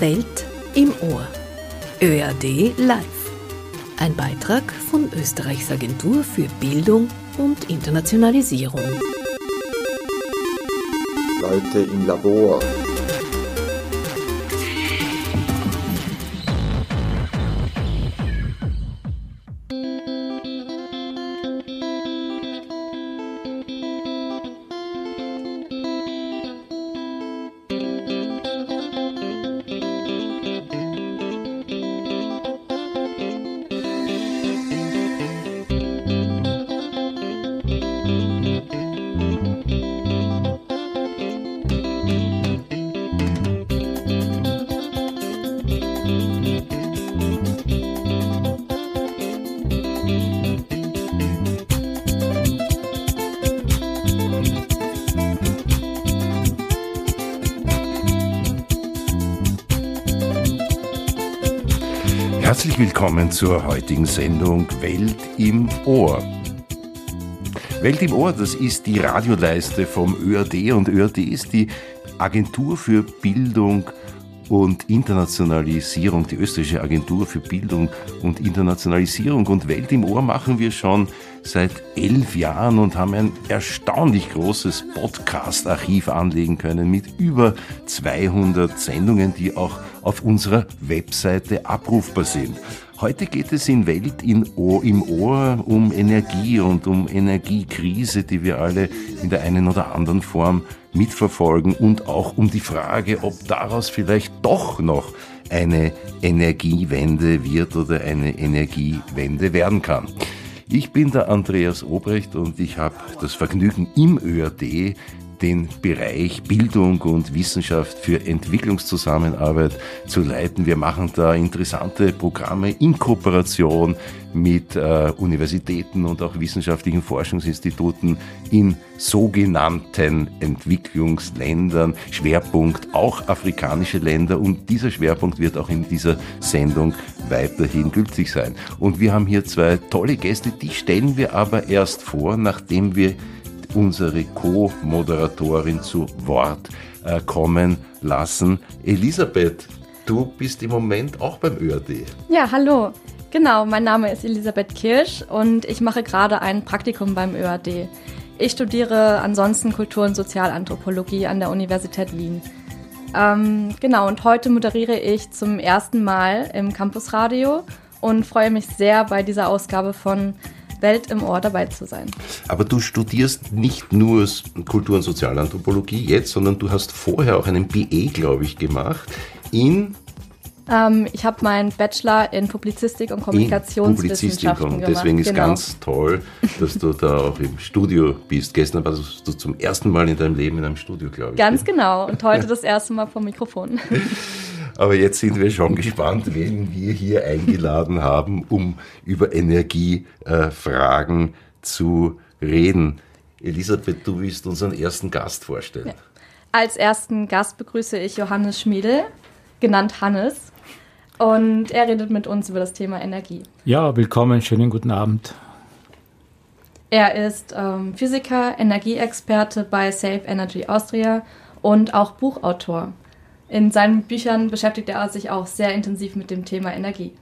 Welt im Ohr. ÖRD Live. Ein Beitrag von Österreichs Agentur für Bildung und Internationalisierung. Leute im Labor. Willkommen zur heutigen Sendung Welt im Ohr. Welt im Ohr, das ist die Radioleiste vom ÖRD und ÖRD ist die Agentur für Bildung und Internationalisierung, die österreichische Agentur für Bildung und Internationalisierung. Und Welt im Ohr machen wir schon seit elf Jahren und haben ein erstaunlich großes Podcast-Archiv anlegen können mit über 200 Sendungen, die auch auf unserer Webseite abrufbar sind. Heute geht es in Welt in Ohr, im Ohr um Energie und um Energiekrise, die wir alle in der einen oder anderen Form mitverfolgen und auch um die Frage, ob daraus vielleicht doch noch eine Energiewende wird oder eine Energiewende werden kann. Ich bin der Andreas Obrecht und ich habe das Vergnügen im ÖRD den Bereich Bildung und Wissenschaft für Entwicklungszusammenarbeit zu leiten. Wir machen da interessante Programme in Kooperation mit äh, Universitäten und auch wissenschaftlichen Forschungsinstituten in sogenannten Entwicklungsländern. Schwerpunkt auch afrikanische Länder und dieser Schwerpunkt wird auch in dieser Sendung weiterhin gültig sein. Und wir haben hier zwei tolle Gäste, die stellen wir aber erst vor, nachdem wir unsere Co-Moderatorin zu Wort äh, kommen lassen. Elisabeth, du bist im Moment auch beim ÖRD. Ja, hallo. Genau, mein Name ist Elisabeth Kirsch und ich mache gerade ein Praktikum beim ÖRD. Ich studiere ansonsten Kultur- und Sozialanthropologie an der Universität Wien. Ähm, genau, und heute moderiere ich zum ersten Mal im Campusradio und freue mich sehr, bei dieser Ausgabe von Welt im Ohr dabei zu sein. Aber du studierst nicht nur Kultur- und Sozialanthropologie jetzt, sondern du hast vorher auch einen BE, glaube ich, gemacht in ähm, ich habe meinen Bachelor in Publizistik und Kommunikationswissenschaften gemacht. Deswegen ist genau. ganz toll, dass du da auch im Studio bist. Gestern warst du zum ersten Mal in deinem Leben in einem Studio, glaube ich. Ganz genau. Und heute das erste Mal vom Mikrofon. Aber jetzt sind wir schon gespannt, wen wir hier eingeladen haben, um über Energiefragen äh, zu reden. Elisabeth, du willst unseren ersten Gast vorstellen. Ja. Als ersten Gast begrüße ich Johannes Schmiedel, genannt Hannes. Und er redet mit uns über das Thema Energie. Ja, willkommen, schönen guten Abend. Er ist ähm, Physiker, Energieexperte bei Safe Energy Austria und auch Buchautor. In seinen Büchern beschäftigt er sich auch sehr intensiv mit dem Thema Energie.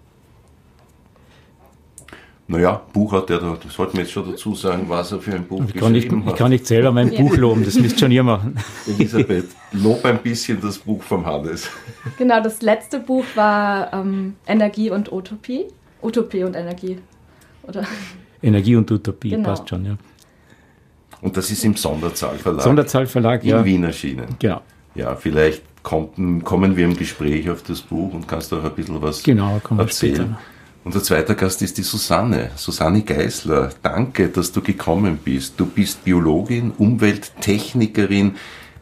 Naja, Buch hat er, das sollten wir jetzt schon dazu sagen, was er für ein Buch ich kann nicht, hat. Ich kann nicht selber mein. Buch loben, das müsst schon ihr machen. Elisabeth, lob ein bisschen das Buch vom Hannes. Genau, das letzte Buch war ähm, Energie und Utopie. Utopie und Energie. Oder? Energie und Utopie, genau. passt schon, ja. Und das ist im Sonderzahlverlag. Sonderzahlverlag, in ja. In Wien erschienen. Genau. Ja, vielleicht kommt, kommen wir im Gespräch auf das Buch und kannst auch ein bisschen was genau, erzählen. Später. Unser zweiter Gast ist die Susanne, Susanne Geisler. Danke, dass du gekommen bist. Du bist Biologin, Umwelttechnikerin,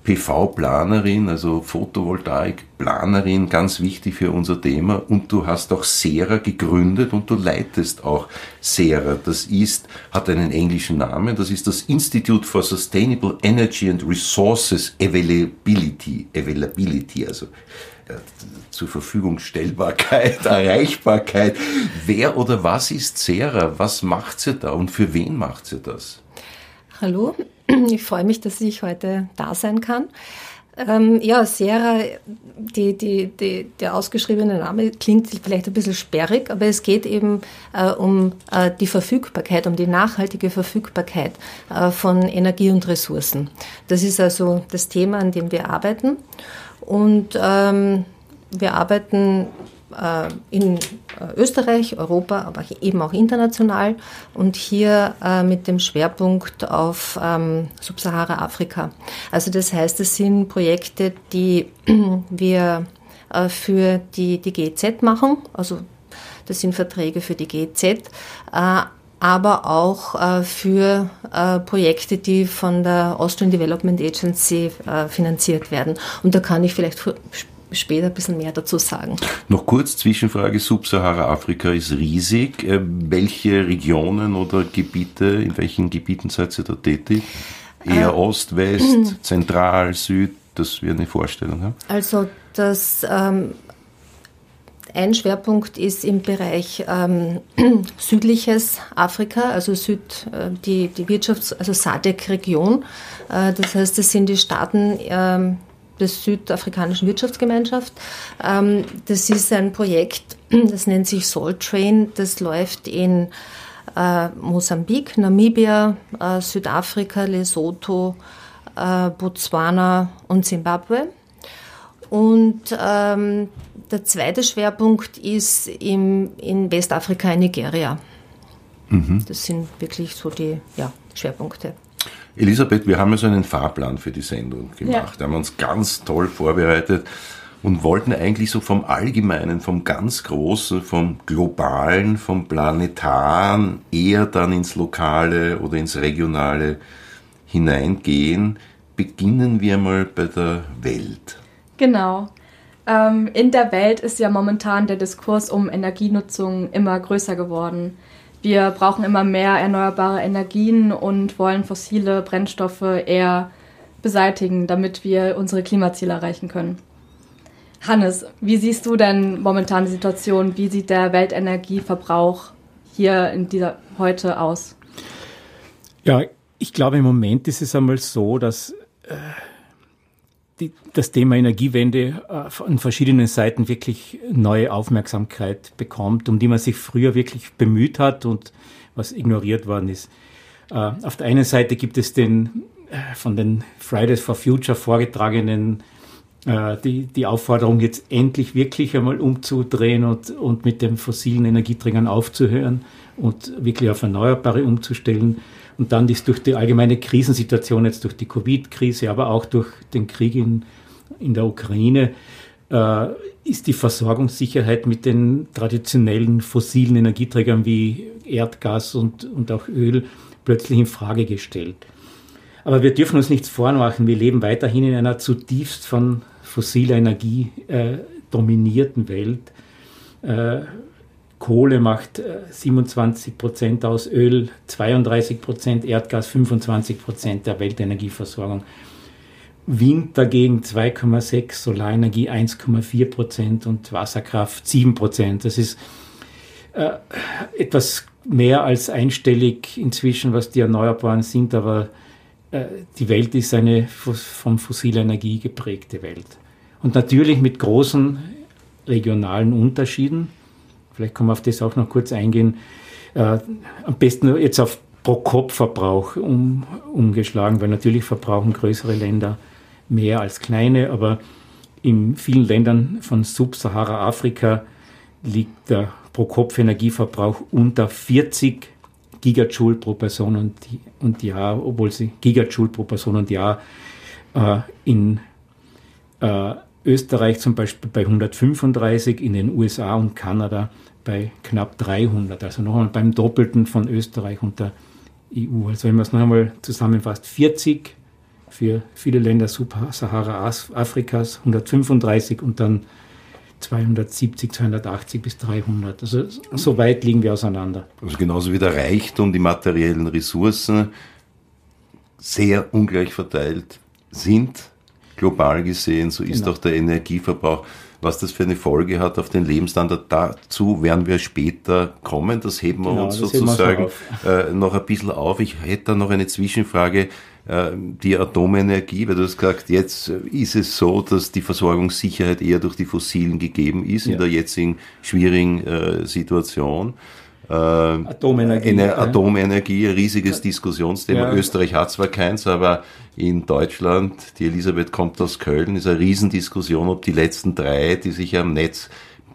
PV-Planerin, also Photovoltaik-Planerin, ganz wichtig für unser Thema. Und du hast auch Sera gegründet und du leitest auch Sera. Das ist, hat einen englischen Namen, das ist das Institute for Sustainable Energy and Resources Availability, Availability, also äh, zur Verfügungstellbarkeit, Erreichbarkeit. Wer oder was ist Sera? Was macht sie da und für wen macht sie das? Hallo, ich freue mich, dass ich heute da sein kann. Ähm, ja, Sierra, die, die, die, der ausgeschriebene Name klingt vielleicht ein bisschen sperrig, aber es geht eben äh, um äh, die Verfügbarkeit, um die nachhaltige Verfügbarkeit äh, von Energie und Ressourcen. Das ist also das Thema, an dem wir arbeiten. Und ähm, wir arbeiten in äh, Österreich, Europa, aber eben auch international und hier äh, mit dem Schwerpunkt auf ähm, Subsahara-Afrika. Also das heißt, es sind Projekte, die wir für die, die GEZ machen, also das sind Verträge für die GEZ, aber auch für Projekte, die von der Austrian Development Agency finanziert werden. Und da kann ich vielleicht später ein bisschen mehr dazu sagen. Noch kurz Zwischenfrage. Subsahara-Afrika ist riesig. Äh, welche Regionen oder Gebiete, in welchen Gebieten seid ihr da tätig? Eher äh, Ost, West, Zentral, Süd? Das wäre eine Vorstellung. Ja? Also das ähm, ein Schwerpunkt ist im Bereich ähm, südliches Afrika, also Süd, äh, die, die Wirtschafts-, also SADC-Region. Äh, das heißt, das sind die Staaten der Südafrikanischen Wirtschaftsgemeinschaft. Ähm, das ist ein Projekt, das nennt sich Soul Train. Das läuft in äh, Mosambik, Namibia, äh, Südafrika, Lesotho, äh, Botswana und Zimbabwe. Und ähm, der zweite Schwerpunkt ist im, in Westafrika, in Nigeria. Mhm. Das sind wirklich so die ja, Schwerpunkte. Elisabeth, wir haben ja so einen Fahrplan für die Sendung gemacht. Ja. Haben uns ganz toll vorbereitet und wollten eigentlich so vom Allgemeinen, vom ganz Großen, vom Globalen, vom Planetaren eher dann ins Lokale oder ins Regionale hineingehen. Beginnen wir mal bei der Welt. Genau. Ähm, in der Welt ist ja momentan der Diskurs um Energienutzung immer größer geworden. Wir brauchen immer mehr erneuerbare Energien und wollen fossile Brennstoffe eher beseitigen, damit wir unsere Klimaziele erreichen können. Hannes, wie siehst du denn momentan die Situation? Wie sieht der Weltenergieverbrauch hier in dieser heute aus? Ja, ich glaube, im Moment ist es einmal so, dass äh, die, das Thema Energiewende äh, an verschiedenen Seiten wirklich neue Aufmerksamkeit bekommt, um die man sich früher wirklich bemüht hat und was ignoriert worden ist. Äh, auf der einen Seite gibt es den äh, von den Fridays for Future vorgetragenen die, die Aufforderung, jetzt endlich wirklich einmal umzudrehen und, und mit den fossilen Energieträgern aufzuhören und wirklich auf Erneuerbare umzustellen. Und dann ist durch die allgemeine Krisensituation, jetzt durch die Covid-Krise, aber auch durch den Krieg in, in der Ukraine, äh, ist die Versorgungssicherheit mit den traditionellen fossilen Energieträgern wie Erdgas und, und auch Öl plötzlich in Frage gestellt. Aber wir dürfen uns nichts vormachen. Wir leben weiterhin in einer zutiefst von fossiler Energie äh, dominierten Welt. Äh, Kohle macht 27 äh, Prozent aus, Öl 32 Prozent, Erdgas 25 Prozent der Weltenergieversorgung. Wind dagegen 2,6, Solarenergie 1,4 Prozent und Wasserkraft 7 Prozent. Das ist äh, etwas mehr als einstellig inzwischen, was die Erneuerbaren sind, aber äh, die Welt ist eine von fossiler Energie geprägte Welt. Und natürlich mit großen regionalen Unterschieden. Vielleicht kann man auf das auch noch kurz eingehen. Äh, am besten jetzt auf Pro-Kopf-Verbrauch um, umgeschlagen, weil natürlich verbrauchen größere Länder mehr als kleine, aber in vielen Ländern von Sub-Sahara-Afrika liegt der Pro-Kopf-Energieverbrauch unter 40 Gigajoule pro Person und, und Jahr, obwohl sie Gigajoule pro Person und Jahr äh, in äh, Österreich zum Beispiel bei 135, in den USA und Kanada bei knapp 300, also noch einmal beim Doppelten von Österreich und der EU. Also wenn man es noch einmal zusammenfasst, 40 für viele Länder Subsahara Afrikas, 135 und dann 270, 280 bis 300. Also so weit liegen wir auseinander. Also genauso wie der Reichtum, die materiellen Ressourcen sehr ungleich verteilt sind, global gesehen, so ist genau. auch der Energieverbrauch was das für eine Folge hat auf den Lebensstandard. Dazu werden wir später kommen. Das heben wir genau, uns sozusagen äh, noch ein bisschen auf. Ich hätte da noch eine Zwischenfrage. äh, die Atomenergie, weil du hast gesagt, jetzt ist es so, dass die Versorgungssicherheit eher durch die Fossilen gegeben ist ja. in der jetzigen schwierigen äh, Situation. Äh, Atomenergie. Eine ja. Atomenergie, ein riesiges Diskussionsthema. Ja. Österreich hat zwar keins, aber in Deutschland, die Elisabeth kommt aus Köln, ist eine Riesendiskussion, ob die letzten drei, die sich am Netz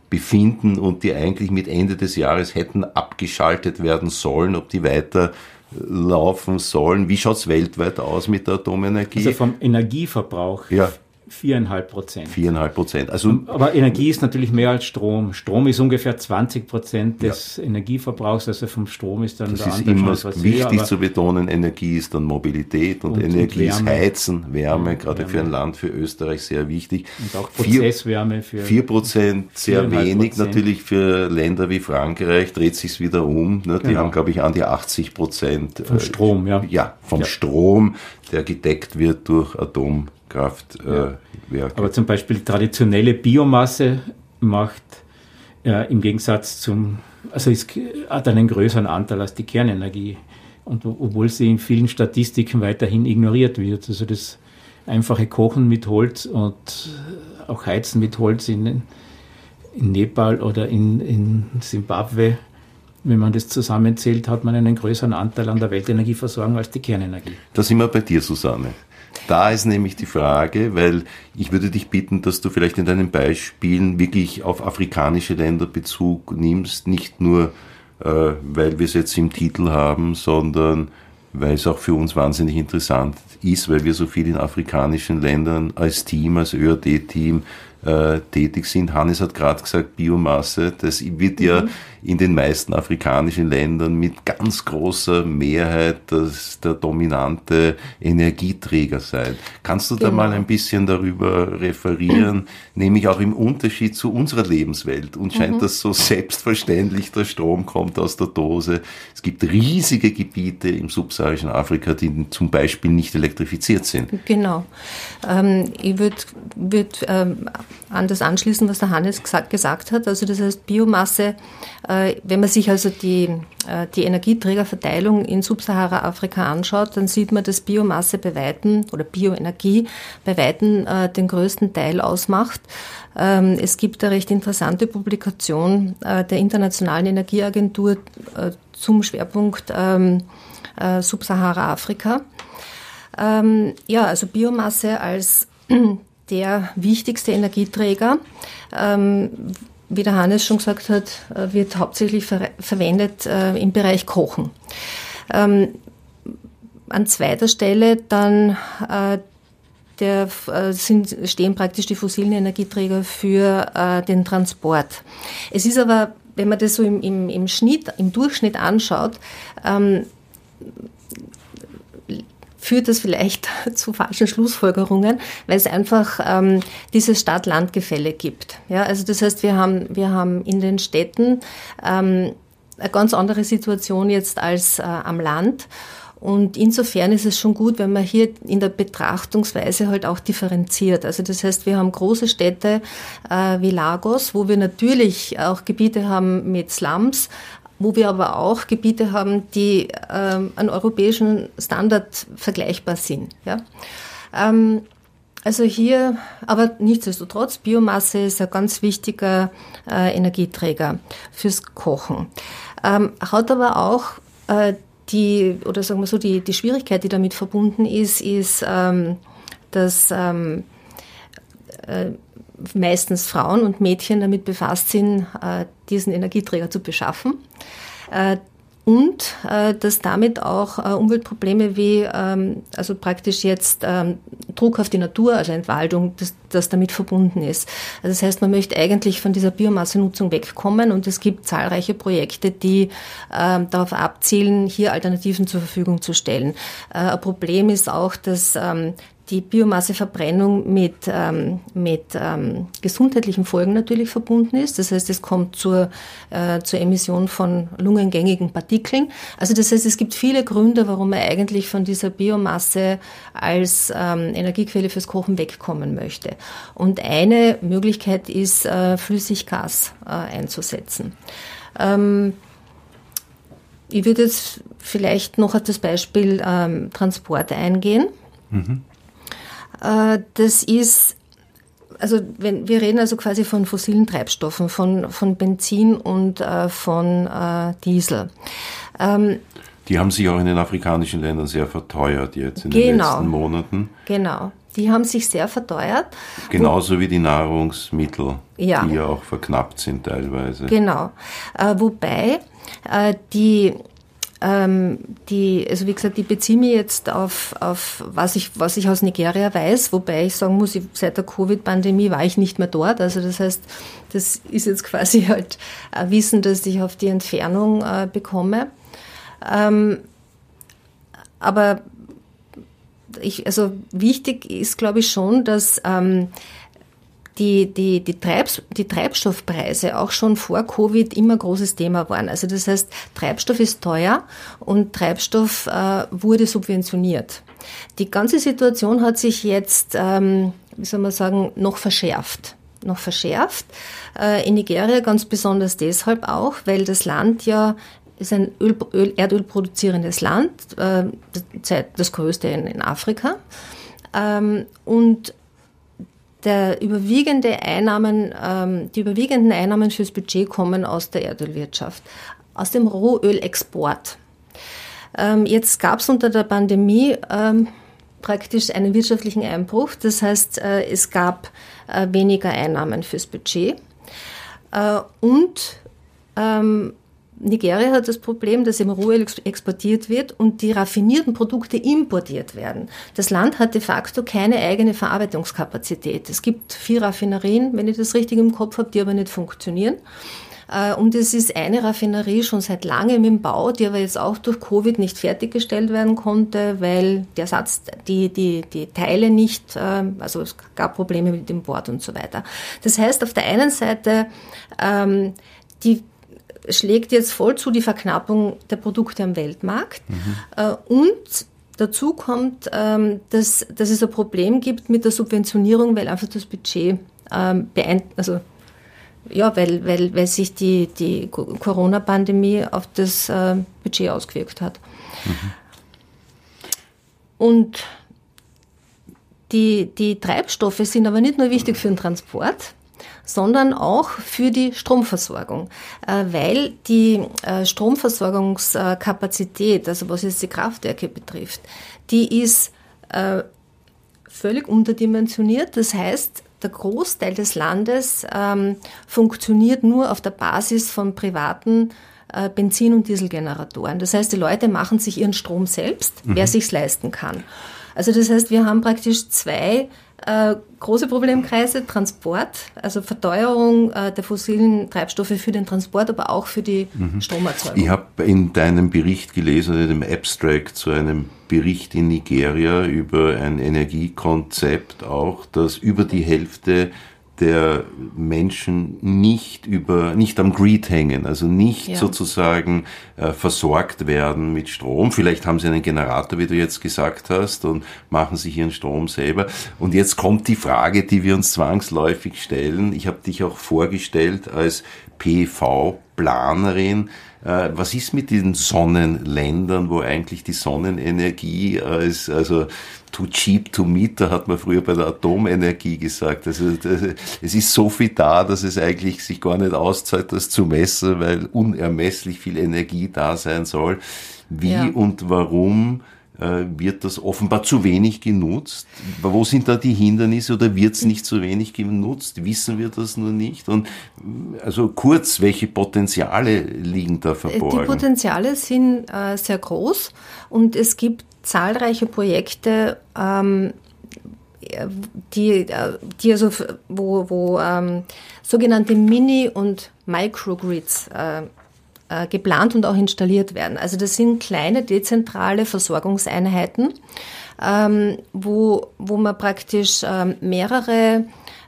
befinden und die eigentlich mit Ende des Jahres hätten abgeschaltet werden sollen, ob die weiter laufen sollen. Wie schaut es weltweit aus mit der Atomenergie? Also vom Energieverbrauch ja. Viereinhalb Prozent. Viereinhalb Prozent. Also, Aber Energie ist natürlich mehr als Strom. Strom ist ungefähr 20 Prozent des ja. Energieverbrauchs, also vom Strom ist dann das der ist immer wichtig höher, zu betonen, Energie ist dann Mobilität und, und Energie und ist Heizen, Wärme, ja, gerade Wärme. für ein Land, für Österreich sehr wichtig. Und auch Prozesswärme für... Vier Prozent, sehr wenig. Natürlich für Länder wie Frankreich dreht sich wieder um. Ne? Die genau. haben, glaube ich, an die 80 Prozent. Vom Strom, ja. Ja, vom ja. Strom, der gedeckt wird durch Atom. Kraftwerke. Ja. Aber zum Beispiel traditionelle Biomasse macht äh, im Gegensatz zum, also es hat einen größeren Anteil als die Kernenergie. Und obwohl sie in vielen Statistiken weiterhin ignoriert wird. Also das einfache Kochen mit Holz und auch Heizen mit Holz in, in Nepal oder in, in Zimbabwe, wenn man das zusammenzählt, hat man einen größeren Anteil an der Weltenergieversorgung als die Kernenergie. Da sind wir bei dir, Susanne. Da ist nämlich die Frage, weil ich würde dich bitten, dass du vielleicht in deinen Beispielen wirklich auf afrikanische Länder Bezug nimmst, nicht nur, äh, weil wir es jetzt im Titel haben, sondern weil es auch für uns wahnsinnig interessant ist, weil wir so viel in afrikanischen Ländern als Team, als ÖRD-Team äh, tätig sind. Hannes hat gerade gesagt, Biomasse, das wird ja mhm. In den meisten afrikanischen Ländern mit ganz großer Mehrheit das, der dominante Energieträger sein. Kannst du genau. da mal ein bisschen darüber referieren, nämlich auch im Unterschied zu unserer Lebenswelt? Uns scheint mhm. das so selbstverständlich, der Strom kommt aus der Dose. Es gibt riesige Gebiete im subsaharischen Afrika, die zum Beispiel nicht elektrifiziert sind. Genau. Ähm, ich würde würd, ähm, an das anschließen, was der Hannes gesagt, gesagt hat. Also das heißt Biomasse, äh, wenn man sich also die, äh, die Energieträgerverteilung in Subsahara-Afrika anschaut, dann sieht man, dass Biomasse bei Weitem oder Bioenergie bei Weitem äh, den größten Teil ausmacht. Ähm, es gibt eine recht interessante Publikation äh, der Internationalen Energieagentur äh, zum Schwerpunkt ähm, äh, Subsahara-Afrika. Ähm, ja, also Biomasse als der wichtigste Energieträger. Wie der Hannes schon gesagt hat, äh, wird hauptsächlich ver verwendet äh, im Bereich Kochen. Ähm, an zweiter Stelle dann äh, der, äh, sind, stehen praktisch die fossilen Energieträger für äh, den Transport. Es ist aber, wenn man das so im, im, im Schnitt, im Durchschnitt anschaut, ähm, führt das vielleicht zu falschen Schlussfolgerungen, weil es einfach ähm, dieses Stadt-Land-Gefälle gibt. Ja, also das heißt, wir haben, wir haben in den Städten ähm, eine ganz andere Situation jetzt als äh, am Land. Und insofern ist es schon gut, wenn man hier in der Betrachtungsweise halt auch differenziert. Also das heißt, wir haben große Städte äh, wie Lagos, wo wir natürlich auch Gebiete haben mit Slums, wo wir aber auch Gebiete haben, die ähm, an europäischen Standard vergleichbar sind. Ja? Ähm, also hier, aber nichtsdestotrotz, Biomasse ist ein ganz wichtiger äh, Energieträger fürs Kochen. Ähm, hat aber auch äh, die, oder sagen wir so, die, die Schwierigkeit, die damit verbunden ist, ist, ähm, dass ähm, äh, meistens Frauen und Mädchen damit befasst sind, äh, diesen Energieträger zu beschaffen. Äh, und äh, dass damit auch Umweltprobleme wie ähm, also praktisch jetzt ähm, Druck auf die Natur, also Entwaldung, das, das damit verbunden ist. Also das heißt, man möchte eigentlich von dieser Biomassenutzung wegkommen und es gibt zahlreiche Projekte, die ähm, darauf abzielen, hier Alternativen zur Verfügung zu stellen. Äh, ein Problem ist auch, dass ähm, die Biomasseverbrennung mit, ähm, mit ähm, gesundheitlichen Folgen natürlich verbunden ist. Das heißt, es kommt zur, äh, zur Emission von lungengängigen Partikeln. Also das heißt, es gibt viele Gründe, warum man eigentlich von dieser Biomasse als ähm, Energiequelle fürs Kochen wegkommen möchte. Und eine Möglichkeit ist, äh, Flüssiggas äh, einzusetzen. Ähm, ich würde jetzt vielleicht noch auf das Beispiel ähm, Transport eingehen. Mhm. Äh, das ist, also wenn wir reden also quasi von fossilen Treibstoffen, von, von Benzin und äh, von äh, Diesel. Ähm, die haben sich auch in den afrikanischen Ländern sehr verteuert jetzt in genau, den letzten Monaten. Genau. Die haben sich sehr verteuert. Genauso wie die Nahrungsmittel, ja. die ja auch verknappt sind teilweise. Genau. Äh, wobei äh, die ähm, die, also wie gesagt, ich beziehe mich jetzt auf, auf was, ich, was ich aus Nigeria weiß, wobei ich sagen muss, ich, seit der Covid-Pandemie war ich nicht mehr dort. Also das heißt, das ist jetzt quasi halt ein Wissen, das ich auf die Entfernung äh, bekomme. Ähm, aber ich, also wichtig ist, glaube ich, schon, dass ähm, die, die, die, Treibs die Treibstoffpreise auch schon vor Covid immer großes Thema waren. Also das heißt, Treibstoff ist teuer und Treibstoff äh, wurde subventioniert. Die ganze Situation hat sich jetzt, ähm, wie soll man sagen, noch verschärft noch verschärft. Äh, in Nigeria ganz besonders deshalb auch, weil das Land ja ist ein Öl, Öl, produzierendes Land, äh, das größte in, in Afrika. Ähm, und der überwiegende Einnahmen, ähm, die überwiegenden Einnahmen fürs Budget kommen aus der Erdölwirtschaft, aus dem Rohölexport. Ähm, jetzt gab es unter der Pandemie ähm, praktisch einen wirtschaftlichen Einbruch. Das heißt, äh, es gab äh, weniger Einnahmen fürs Budget. Äh, und ähm, Nigeria hat das Problem, dass im Rohöl exportiert wird und die raffinierten Produkte importiert werden. Das Land hat de facto keine eigene Verarbeitungskapazität. Es gibt vier Raffinerien, wenn ich das richtig im Kopf habe, die aber nicht funktionieren. Äh, und es ist eine Raffinerie schon seit langem im Bau, die aber jetzt auch durch Covid nicht fertiggestellt werden konnte, weil der Satz, die, die, die Teile nicht, äh, also es gab Probleme mit dem Bord und so weiter. Das heißt, auf der einen Seite, ähm, die schlägt jetzt voll zu die Verknappung der Produkte am Weltmarkt. Mhm. Und dazu kommt, ähm, dass, dass es ein Problem gibt mit der Subventionierung, weil einfach das Budget ähm, beeint, also ja, weil, weil, weil sich die, die Corona-Pandemie auf das äh, Budget ausgewirkt hat. Mhm. Und die, die Treibstoffe sind aber nicht nur wichtig für den Transport, sondern auch für die Stromversorgung, äh, weil die äh, Stromversorgungskapazität, also was jetzt die Kraftwerke betrifft, die ist äh, völlig unterdimensioniert. Das heißt, der Großteil des Landes ähm, funktioniert nur auf der Basis von privaten Benzin- und Dieselgeneratoren. Das heißt, die Leute machen sich ihren Strom selbst, mhm. wer sich's leisten kann. Also das heißt, wir haben praktisch zwei äh, große Problemkreise, Transport, also Verteuerung äh, der fossilen Treibstoffe für den Transport, aber auch für die mhm. Stromerzeugung. Ich habe in deinem Bericht gelesen, in dem Abstract zu einem Bericht in Nigeria über ein Energiekonzept auch, dass über die Hälfte der Menschen nicht über, nicht am Greed hängen, also nicht ja. sozusagen äh, versorgt werden mit Strom. Vielleicht haben sie einen Generator, wie du jetzt gesagt hast, und machen sich ihren Strom selber. Und jetzt kommt die Frage, die wir uns zwangsläufig stellen. Ich habe dich auch vorgestellt als PV-Planerin. Äh, was ist mit diesen Sonnenländern, wo eigentlich die Sonnenenergie als, also too cheap to meter, hat man früher bei der Atomenergie gesagt. Also es ist so viel da, dass es eigentlich sich gar nicht auszahlt, das zu messen, weil unermesslich viel Energie da sein soll. Wie ja. und warum äh, wird das offenbar zu wenig genutzt? Wo sind da die Hindernisse oder wird es nicht zu wenig genutzt? Wissen wir das nur nicht? Und also kurz, welche Potenziale liegen da verborgen? Die Potenziale sind äh, sehr groß und es gibt zahlreiche Projekte, ähm, die, die also, wo, wo ähm, sogenannte Mini- und Microgrids äh, äh, geplant und auch installiert werden. Also das sind kleine dezentrale Versorgungseinheiten, ähm, wo, wo man praktisch ähm, mehrere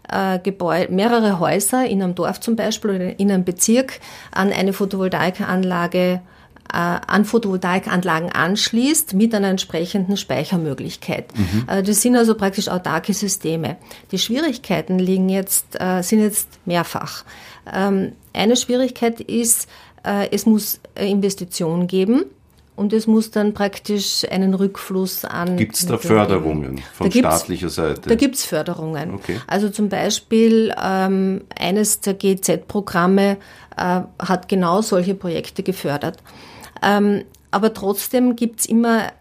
äh, mehrere Häuser in einem Dorf zum Beispiel oder in einem Bezirk an eine Photovoltaikanlage äh, an Photovoltaikanlagen anschließt mit einer entsprechenden Speichermöglichkeit. Mhm. Äh, das sind also praktisch autarke Systeme. Die Schwierigkeiten liegen jetzt, äh, sind jetzt mehrfach. Ähm, eine Schwierigkeit ist, äh, es muss Investitionen geben. Und es muss dann praktisch einen Rückfluss an. Gibt es da Förderungen von staatlicher Seite? Da gibt es Förderungen. Okay. Also zum Beispiel ähm, eines der GZ-Programme äh, hat genau solche Projekte gefördert. Ähm, aber trotzdem gibt es immer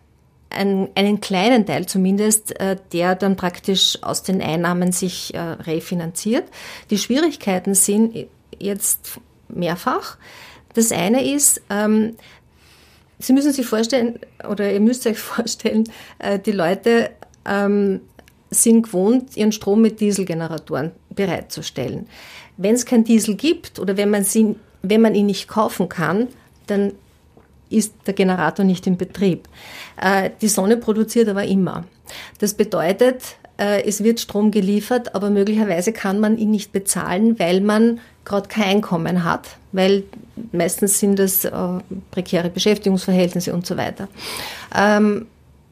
einen, einen kleinen Teil zumindest, äh, der dann praktisch aus den Einnahmen sich äh, refinanziert. Die Schwierigkeiten sind jetzt mehrfach. Das eine ist, ähm, Sie müssen sich vorstellen, oder ihr müsst euch vorstellen, äh, die Leute ähm, sind gewohnt, ihren Strom mit Dieselgeneratoren bereitzustellen. Wenn es kein Diesel gibt oder wenn man, sie, wenn man ihn nicht kaufen kann, dann ist der Generator nicht in Betrieb. Äh, die Sonne produziert aber immer. Das bedeutet, äh, es wird Strom geliefert, aber möglicherweise kann man ihn nicht bezahlen, weil man gerade kein Einkommen hat, weil meistens sind das äh, prekäre Beschäftigungsverhältnisse und so weiter. Ähm,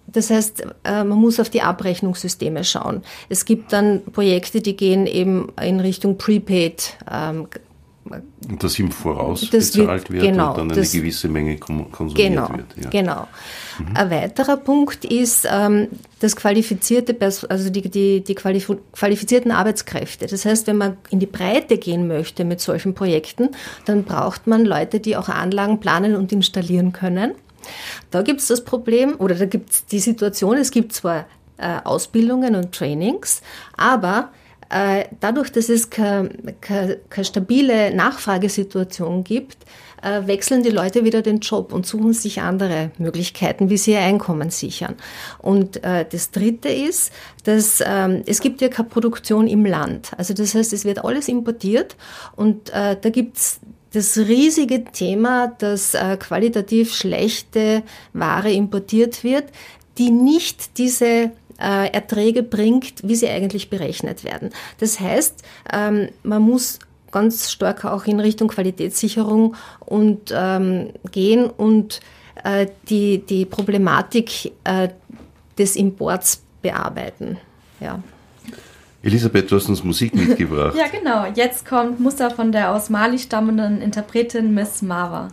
das heißt, man muss auf die Abrechnungssysteme schauen. Es gibt dann Projekte, die gehen eben in Richtung Prepaid. Das im Voraus das bezahlt wird, genau, und dann eine das, gewisse Menge konsumiert genau, wird. Ja. Genau. Mhm. Ein weiterer Punkt ist ähm, das qualifizierte, also die, die, die qualifizierten Arbeitskräfte. Das heißt, wenn man in die Breite gehen möchte mit solchen Projekten, dann braucht man Leute, die auch Anlagen planen und installieren können. Da gibt es das Problem, oder da gibt es die Situation, es gibt zwar äh, Ausbildungen und Trainings, aber dadurch, dass es keine, keine, stabile Nachfragesituation gibt, äh, wechseln die Leute wieder den Job und suchen sich andere Möglichkeiten, wie sie ihr Einkommen sichern. Und äh, das Dritte ist, dass ähm, es gibt ja keine Produktion im Land. Also das heißt, es wird alles importiert und äh, da gibt's das riesige Thema, dass äh, qualitativ schlechte Ware importiert wird, die nicht diese äh, Erträge bringt, wie sie eigentlich berechnet werden. Das heißt, ähm, man muss ganz stark auch in Richtung Qualitätssicherung und ähm, gehen und äh, die, die Problematik äh, des Imports bearbeiten. Ja. Elisabeth, du hast uns Musik mitgebracht. ja, genau. Jetzt kommt Muster von der aus Mali stammenden Interpretin Miss Marva.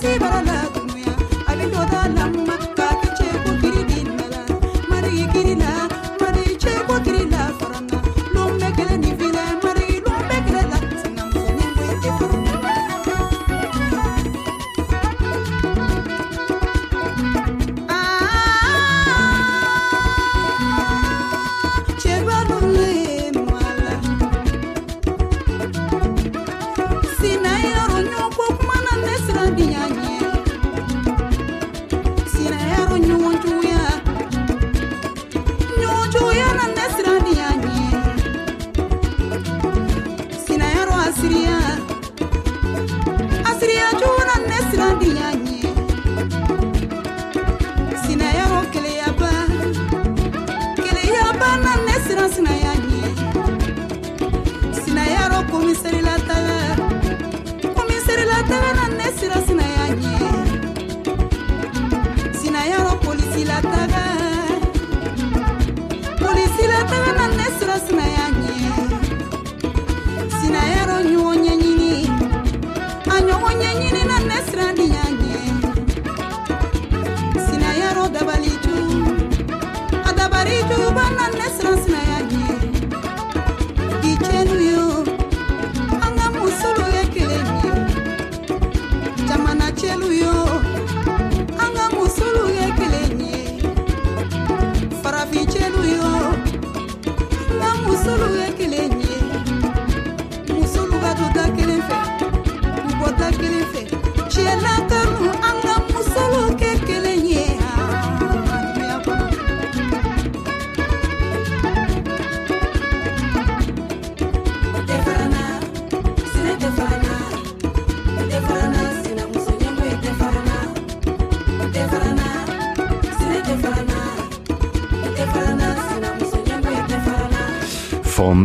see, but I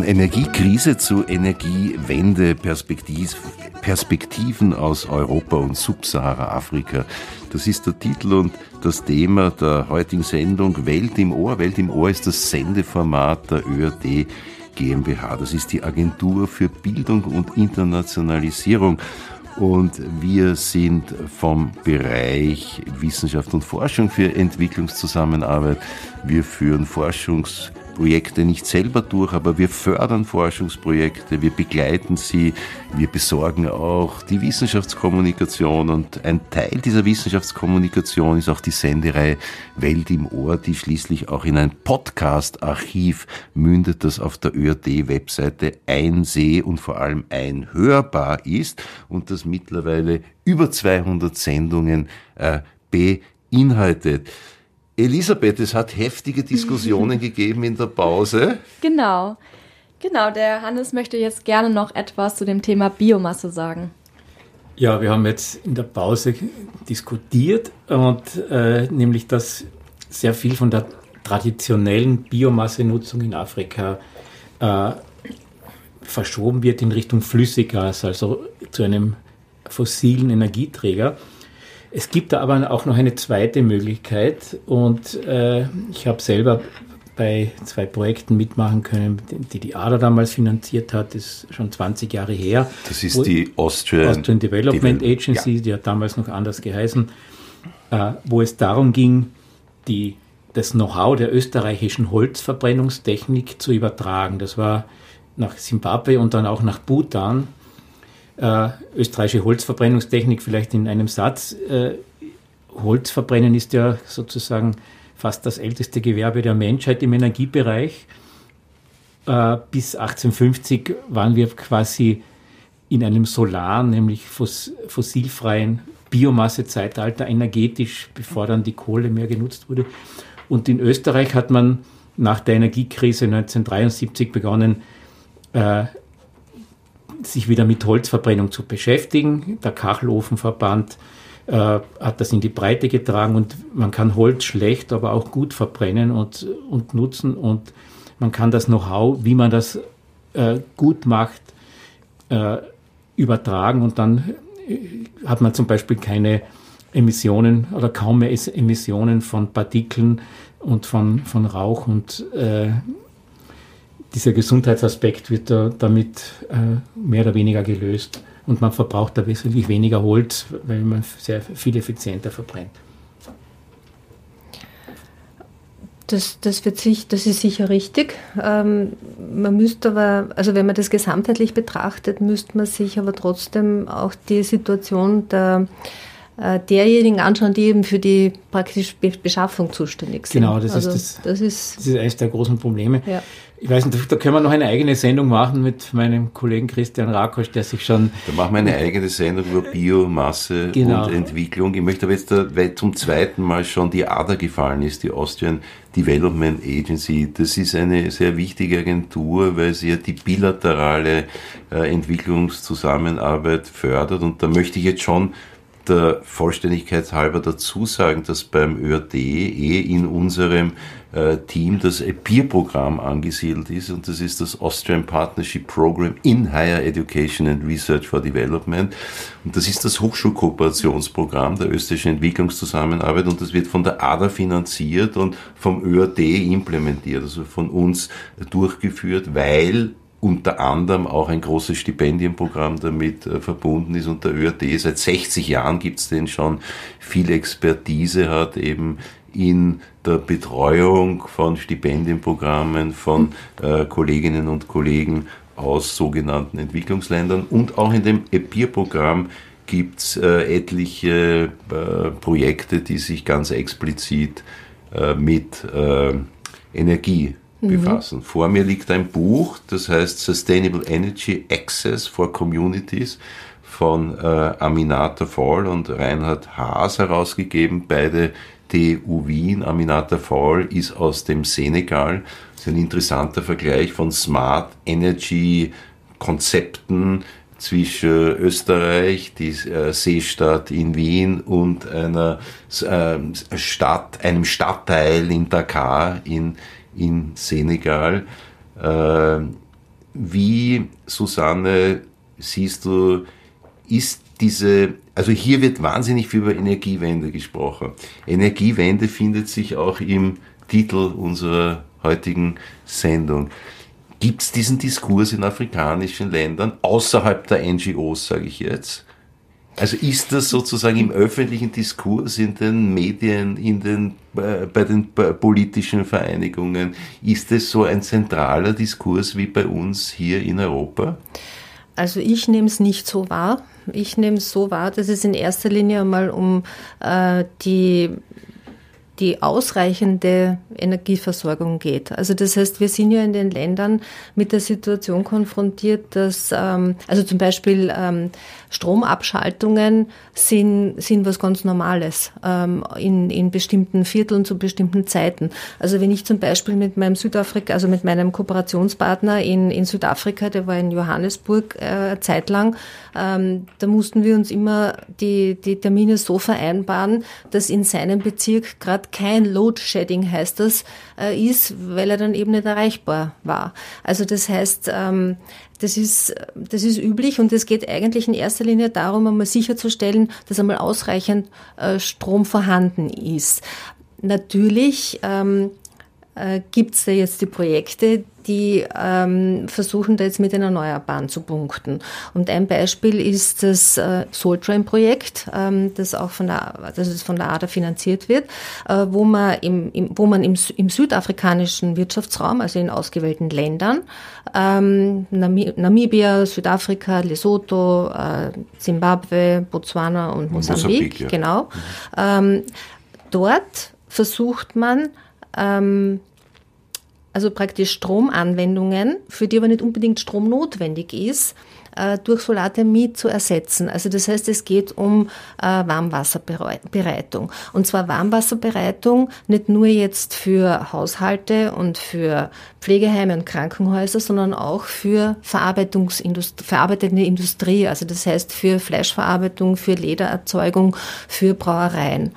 Energiekrise zu Energiewende, Perspektiv, Perspektiven aus Europa und Subsahara-Afrika. Das ist der Titel und das Thema der heutigen Sendung Welt im Ohr. Welt im Ohr ist das Sendeformat der ÖRD GmbH. Das ist die Agentur für Bildung und Internationalisierung. Und wir sind vom Bereich Wissenschaft und Forschung für Entwicklungszusammenarbeit. Wir führen Forschungsprojekte nicht selber durch, aber wir fördern Forschungsprojekte, wir begleiten sie, wir besorgen auch die Wissenschaftskommunikation und ein Teil dieser Wissenschaftskommunikation ist auch die Sendereihe Welt im Ohr, die schließlich auch in ein Podcast-Archiv mündet, das auf der ÖRD-Webseite einseh- und vor allem einhörbar ist und das mittlerweile über 200 Sendungen äh, beinhaltet. Elisabeth, es hat heftige Diskussionen gegeben in der Pause. Genau. Genau, der Hannes möchte jetzt gerne noch etwas zu dem Thema Biomasse sagen. Ja, wir haben jetzt in der Pause diskutiert und äh, nämlich, dass sehr viel von der traditionellen Biomassenutzung in Afrika äh, verschoben wird in Richtung Flüssiggas, also zu einem fossilen Energieträger. Es gibt da aber auch noch eine zweite Möglichkeit und äh, ich habe selber bei zwei Projekten mitmachen können, die die ADA damals finanziert hat, das ist schon 20 Jahre her. Das ist die Austrian, Austrian Development Devel- Agency, die hat damals noch anders geheißen, äh, wo es darum ging, die, das Know-how der österreichischen Holzverbrennungstechnik zu übertragen. Das war nach Simbabwe und dann auch nach Bhutan. Äh, österreichische Holzverbrennungstechnik vielleicht in einem Satz. Äh, Holzverbrennen ist ja sozusagen fast das älteste Gewerbe der Menschheit im Energiebereich. Äh, bis 1850 waren wir quasi in einem solaren, nämlich foss fossilfreien Biomassezeitalter energetisch, bevor dann die Kohle mehr genutzt wurde. Und in Österreich hat man nach der Energiekrise 1973 begonnen, äh, sich wieder mit Holzverbrennung zu beschäftigen. Der Kachelofenverband äh, hat das in die Breite getragen und man kann Holz schlecht, aber auch gut verbrennen und, und nutzen und man kann das Know-how, wie man das äh, gut macht, äh, übertragen und dann äh, hat man zum Beispiel keine Emissionen oder kaum mehr Emissionen von Partikeln und von, von Rauch und äh, dieser Gesundheitsaspekt wird da, damit äh, mehr oder weniger gelöst und man verbraucht da wesentlich weniger Holz, weil man sehr viel effizienter verbrennt. Das, das, wird sich, das ist sicher richtig. Ähm, man müsste aber, also wenn man das gesamtheitlich betrachtet, müsste man sich aber trotzdem auch die Situation der, äh, derjenigen anschauen, die eben für die praktisch Be Beschaffung zuständig sind. Genau, das ist also, das- Das ist, Das ist eines der großen Probleme. Ja. Ich weiß nicht, da können wir noch eine eigene Sendung machen mit meinem Kollegen Christian Rakosch, der sich schon. Da machen wir eine eigene Sendung über Biomasse Genau. und Entwicklung. Ich möchte aber jetzt, da, weil zum zweiten Mal schon die ADA gefallen ist, die Austrian Development Agency. Das ist eine sehr wichtige Agentur, weil sie ja die bilaterale äh, Entwicklungszusammenarbeit fördert. Und da möchte ich jetzt schon der Vollständigkeit halber dazu sagen, dass beim ÖRD eh in unserem äh, Team das EPIR-Programm angesiedelt ist und das ist das Austrian Partnership Program in Higher Education and Research for Development. Und das ist das Hochschulkooperationsprogramm der österreichischen Entwicklungszusammenarbeit und das wird von der ADA finanziert und vom ÖRD implementiert, also von uns durchgeführt, weil unter anderem auch ein großes Stipendienprogramm damit äh, verbunden ist und der ÖRD seit 60 Jahren gibt's den schon, viel Expertise hat eben in der Betreuung von Stipendienprogrammen von äh, Kolleginnen und Kollegen aus sogenannten Entwicklungsländern. Und auch in dem EPIR-Programm gibt's äh, etliche äh, Projekte, die sich ganz explizit äh, mit Energie befassen. Vor mir liegt ein Buch, das heißt Sustainable Energy Access for Communities von äh, Aminata Fall und Reinhard Haas herausgegeben, beide TU Wien. Aminata Fall ist aus dem Senegal. Das ist ein interessanter Vergleich von Smart Energy Konzepten zwischen Österreich, die äh, Seestadt in Wien und einer äh, Stadt, einem Stadtteil in Dakar in, in Senegal. Äh, wie, Susanne, siehst du, ist diese, also hier wird wahnsinnig viel über Energiewende gesprochen. Energiewende findet sich auch im Titel unserer heutigen Sendung. Gibt es diesen Diskurs in afrikanischen Ländern, außerhalb der NGOs, sage ich jetzt? Also ist das sozusagen im öffentlichen Diskurs, in den Medien, in den, äh, bei den äh, politischen Vereinigungen, ist es so ein zentraler Diskurs wie bei uns hier in Europa? Also ich nehme es nicht so wahr. Ich nehme es so wahr, dass es in erster Linie einmal um äh, die die ausreichende Energieversorgung geht. Also das heißt, wir sind ja in den Ländern mit der Situation konfrontiert, dass ähm, also zum Beispiel ähm, Stromabschaltungen sind, sind was ganz Normales ähm, in, in bestimmten Vierteln zu bestimmten Zeiten. Also wenn ich zum Beispiel mit meinem Südafrika, also mit meinem Kooperationspartner in, in Südafrika, der war in Johannesburg äh, zeitlang, ähm, da mussten wir uns immer die, die Termine so vereinbaren, dass in seinem Bezirk gerade kein Load-Shedding heißt das, äh, ist, weil er dann eben nicht erreichbar war. Also das heißt, ähm, das ist, das ist üblich und es geht eigentlich in erster Linie darum, einmal sicherzustellen, dass einmal ausreichend äh, Strom vorhanden ist. Natürlich ähm, äh, gibt es da jetzt die Projekte, die ähm, versuchen da jetzt mit den Erneuerbaren zu punkten. Und ein Beispiel ist das äh, Soul Train Projekt, ähm, das auch von der, das ist von der ADA finanziert wird, äh, wo man im, im wo man im, im südafrikanischen Wirtschaftsraum, also in ausgewählten Ländern, ähm, Nami Namibia, Südafrika, Lesotho, äh, Zimbabwe, Botswana und Mosambik, Mosambik, ja. genau, ähm, dort versucht man ähm, also praktisch Stromanwendungen, für die aber nicht unbedingt Strom notwendig ist, äh, durch Solarthermie zu ersetzen. Also das heißt, es geht um äh, Warmwasserbereitung. Und zwar Warmwasserbereitung nicht nur jetzt für Haushalte und für Pflegeheime und Krankenhäuser, sondern auch für Verarbeitungsindust verarbeitende Industrie. Also das heißt für Fleischverarbeitung, für Ledererzeugung, für Brauereien.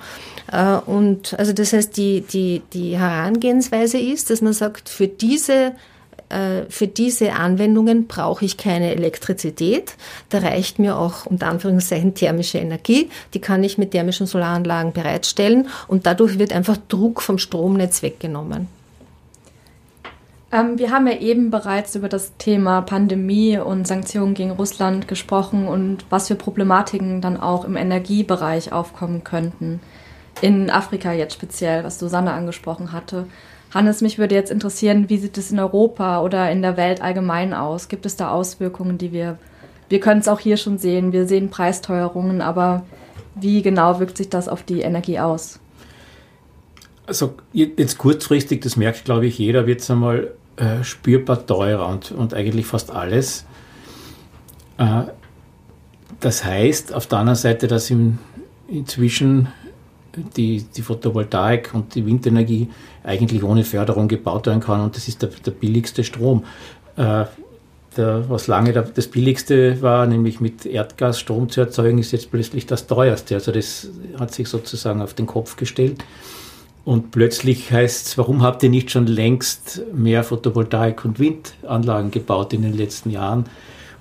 Äh, Und also das heißt, die, die, die Herangehensweise ist, dass man sagt, für diese für diese Anwendungen brauche ich keine Elektrizität. Da reicht mir auch unter Anführungszeichen thermische Energie. Die kann ich mit thermischen Solaranlagen bereitstellen und dadurch wird einfach Druck vom Stromnetz weggenommen. Ähm, wir haben ja eben bereits über das Thema Pandemie und Sanktionen gegen Russland gesprochen und was für Problematiken dann auch im Energiebereich aufkommen könnten. In Afrika jetzt speziell, was Susanne angesprochen hatte. Hannes, mich würde jetzt interessieren, wie sieht es in Europa oder in der Welt allgemein aus? Gibt es da Auswirkungen, die wir, wir können es auch hier schon sehen, wir sehen Preisteuerungen, aber wie genau wirkt sich das auf die Energie aus? Also jetzt kurzfristig, das merkt, glaube ich, jeder, wird es einmal äh, spürbar teurer und, und eigentlich fast alles. Äh, das heißt auf der anderen Seite, dass im, inzwischen die, die Photovoltaik und die Windenergie eigentlich ohne Förderung gebaut werden kann und das ist der, der billigste Strom. Äh, der, was lange der, das billigste war, nämlich mit Erdgas Strom zu erzeugen, ist jetzt plötzlich das teuerste. Also das hat sich sozusagen auf den Kopf gestellt. Und plötzlich heißt es, warum habt ihr nicht schon längst mehr Photovoltaik- und Windanlagen gebaut in den letzten Jahren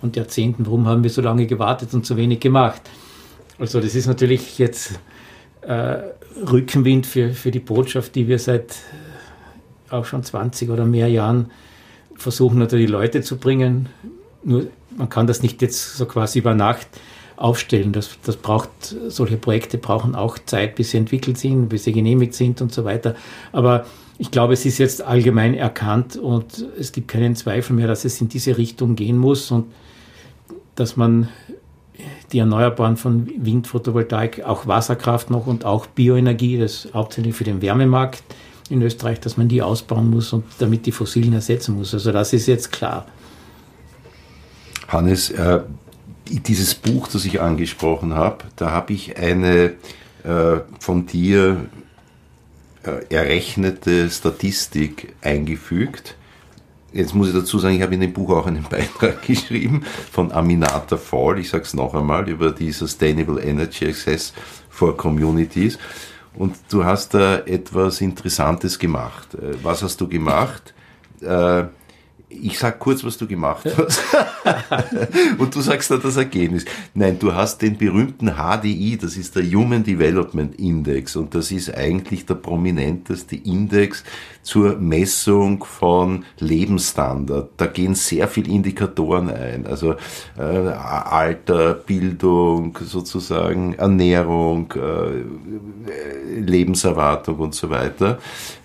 und Jahrzehnten? Warum haben wir so lange gewartet und so wenig gemacht? Also das ist natürlich jetzt äh, Rückenwind für, für die Botschaft, die wir seit äh, auch schon 20 oder mehr Jahren versuchen, unter die Leute zu bringen. Nur man kann das nicht jetzt so quasi über Nacht aufstellen. Das, das braucht, solche Projekte brauchen auch Zeit, bis sie entwickelt sind, bis sie genehmigt sind und so weiter. Aber ich glaube, es ist jetzt allgemein erkannt und es gibt keinen Zweifel mehr, dass es in diese Richtung gehen muss und dass man die Erneuerbaren von Wind, Photovoltaik, auch Wasserkraft noch und auch Bioenergie, das hauptsächlich für den Wärmemarkt in Österreich, dass man die ausbauen muss und damit die fossilen ersetzen muss. Also das ist jetzt klar. Hannes, äh, dieses Buch, das ich angesprochen habe, da habe ich eine äh, von dir äh, errechnete Statistik eingefügt Jetzt muss ich dazu sagen, ich habe in dem Buch auch einen Beitrag geschrieben von Aminata Fall, ich sage es noch einmal, über die Sustainable Energy Access for Communities. Und du hast da etwas Interessantes gemacht. Äh, was hast du gemacht? Äh, ich sag kurz, was du gemacht hast. und du sagst dann das Ergebnis. Nein, du hast den berühmten HDI, das ist der Human Development Index und das ist eigentlich der prominenteste Index zur Messung von Lebensstandard. Da gehen sehr viele Indikatoren ein, also äh, Alter, Bildung, sozusagen Ernährung, äh, Lebenserwartung und so weiter.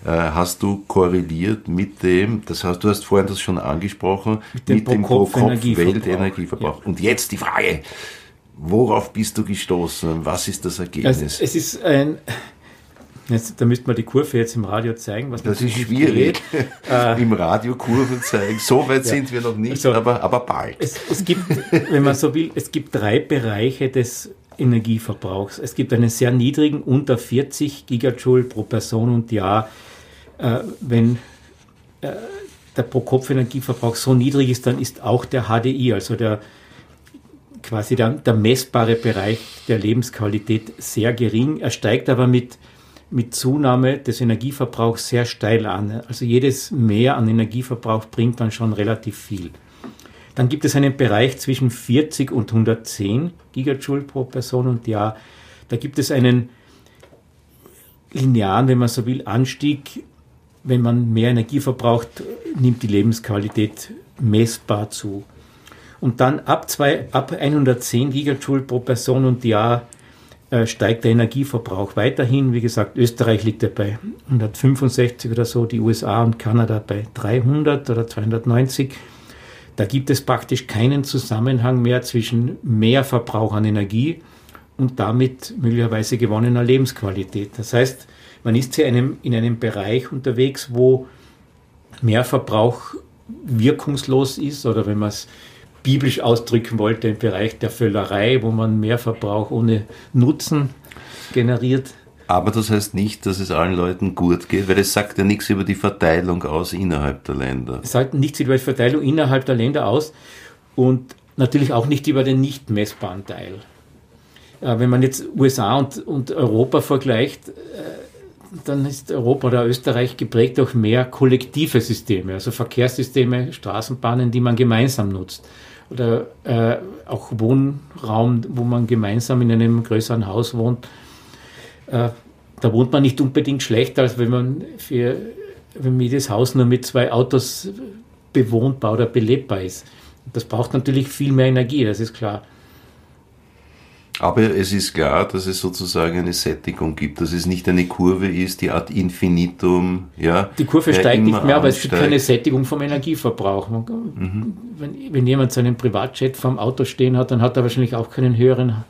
Äh, hast du korreliert mit dem, das heißt, du hast vorhin das schon angesprochen, mit dem, mit dem Pro-Kopf-Weltenergieverbrauch. Ja. Und jetzt die Frage, worauf bist du gestoßen? Was ist das Ergebnis? Es, es ist ein... Jetzt, da müsste man die Kurve jetzt im Radio zeigen. Was das ist schwierig, äh, im Radio Kurve zeigen. So weit ja. sind wir noch nicht, also, aber, aber bald. Es, es gibt, wenn man so will, es gibt drei Bereiche des Energieverbrauchs. Es gibt einen sehr niedrigen, unter 40 Gigajoule pro Person und Jahr. Äh, wenn äh, der Pro-Kopf-Energieverbrauch so niedrig ist, dann ist auch der HDI, also der quasi der, der, messbare Bereich der Lebensqualität sehr gering. Er steigt aber mit, mit Zunahme des Energieverbrauchs sehr steil an. Also jedes Mehr an Energieverbrauch bringt dann schon relativ viel. Dann gibt es einen Bereich zwischen 40 und 110 Gigajoule pro Person und Jahr. Da gibt es einen linearen, wenn man so will, Anstieg wenn man mehr Energie verbraucht, nimmt die Lebensqualität messbar zu. Und dann ab, zwei, ab 110 Gigajoule pro Person und Jahr steigt der Energieverbrauch weiterhin. Wie gesagt, Österreich liegt ja bei 165 oder so, die USA und Kanada bei 300 oder 290. Da gibt es praktisch keinen Zusammenhang mehr zwischen mehr Verbrauch an Energie und damit möglicherweise gewonnener Lebensqualität. Das heißt, man ist hier einem, in einem Bereich unterwegs, wo Mehrverbrauch wirkungslos ist oder wenn man es biblisch ausdrücken wollte, im Bereich der Völlerei, wo man Mehrverbrauch ohne Nutzen generiert. Aber das heißt nicht, dass es allen Leuten gut geht, weil es sagt ja nichts über die Verteilung aus innerhalb der Länder. Es sagt nichts über die Verteilung innerhalb der Länder aus und natürlich auch nicht über den nicht messbaren Teil. Äh, wenn man jetzt USA und, und Europa vergleicht, äh, dann ist Europa oder Österreich geprägt durch mehr kollektive Systeme, also Verkehrssysteme, Straßenbahnen, die man gemeinsam nutzt. Oder äh, auch Wohnraum, wo man gemeinsam in einem größeren Haus wohnt. Äh, da wohnt man nicht unbedingt schlechter, als wenn man für wenn jedes Haus nur mit zwei Autos bewohnbar oder belebbar ist. Das braucht natürlich viel mehr Energie, das ist klar. Aber es ist klar, dass es sozusagen eine Sättigung gibt, dass es nicht eine Kurve ist, die ad infinitum. Ja, die Kurve steigt nicht mehr, aber es gibt keine Sättigung vom Energieverbrauch. Mhm. Wenn, wenn jemand seinen Privatjet vom Auto stehen hat, dann hat er wahrscheinlich auch keinen höheren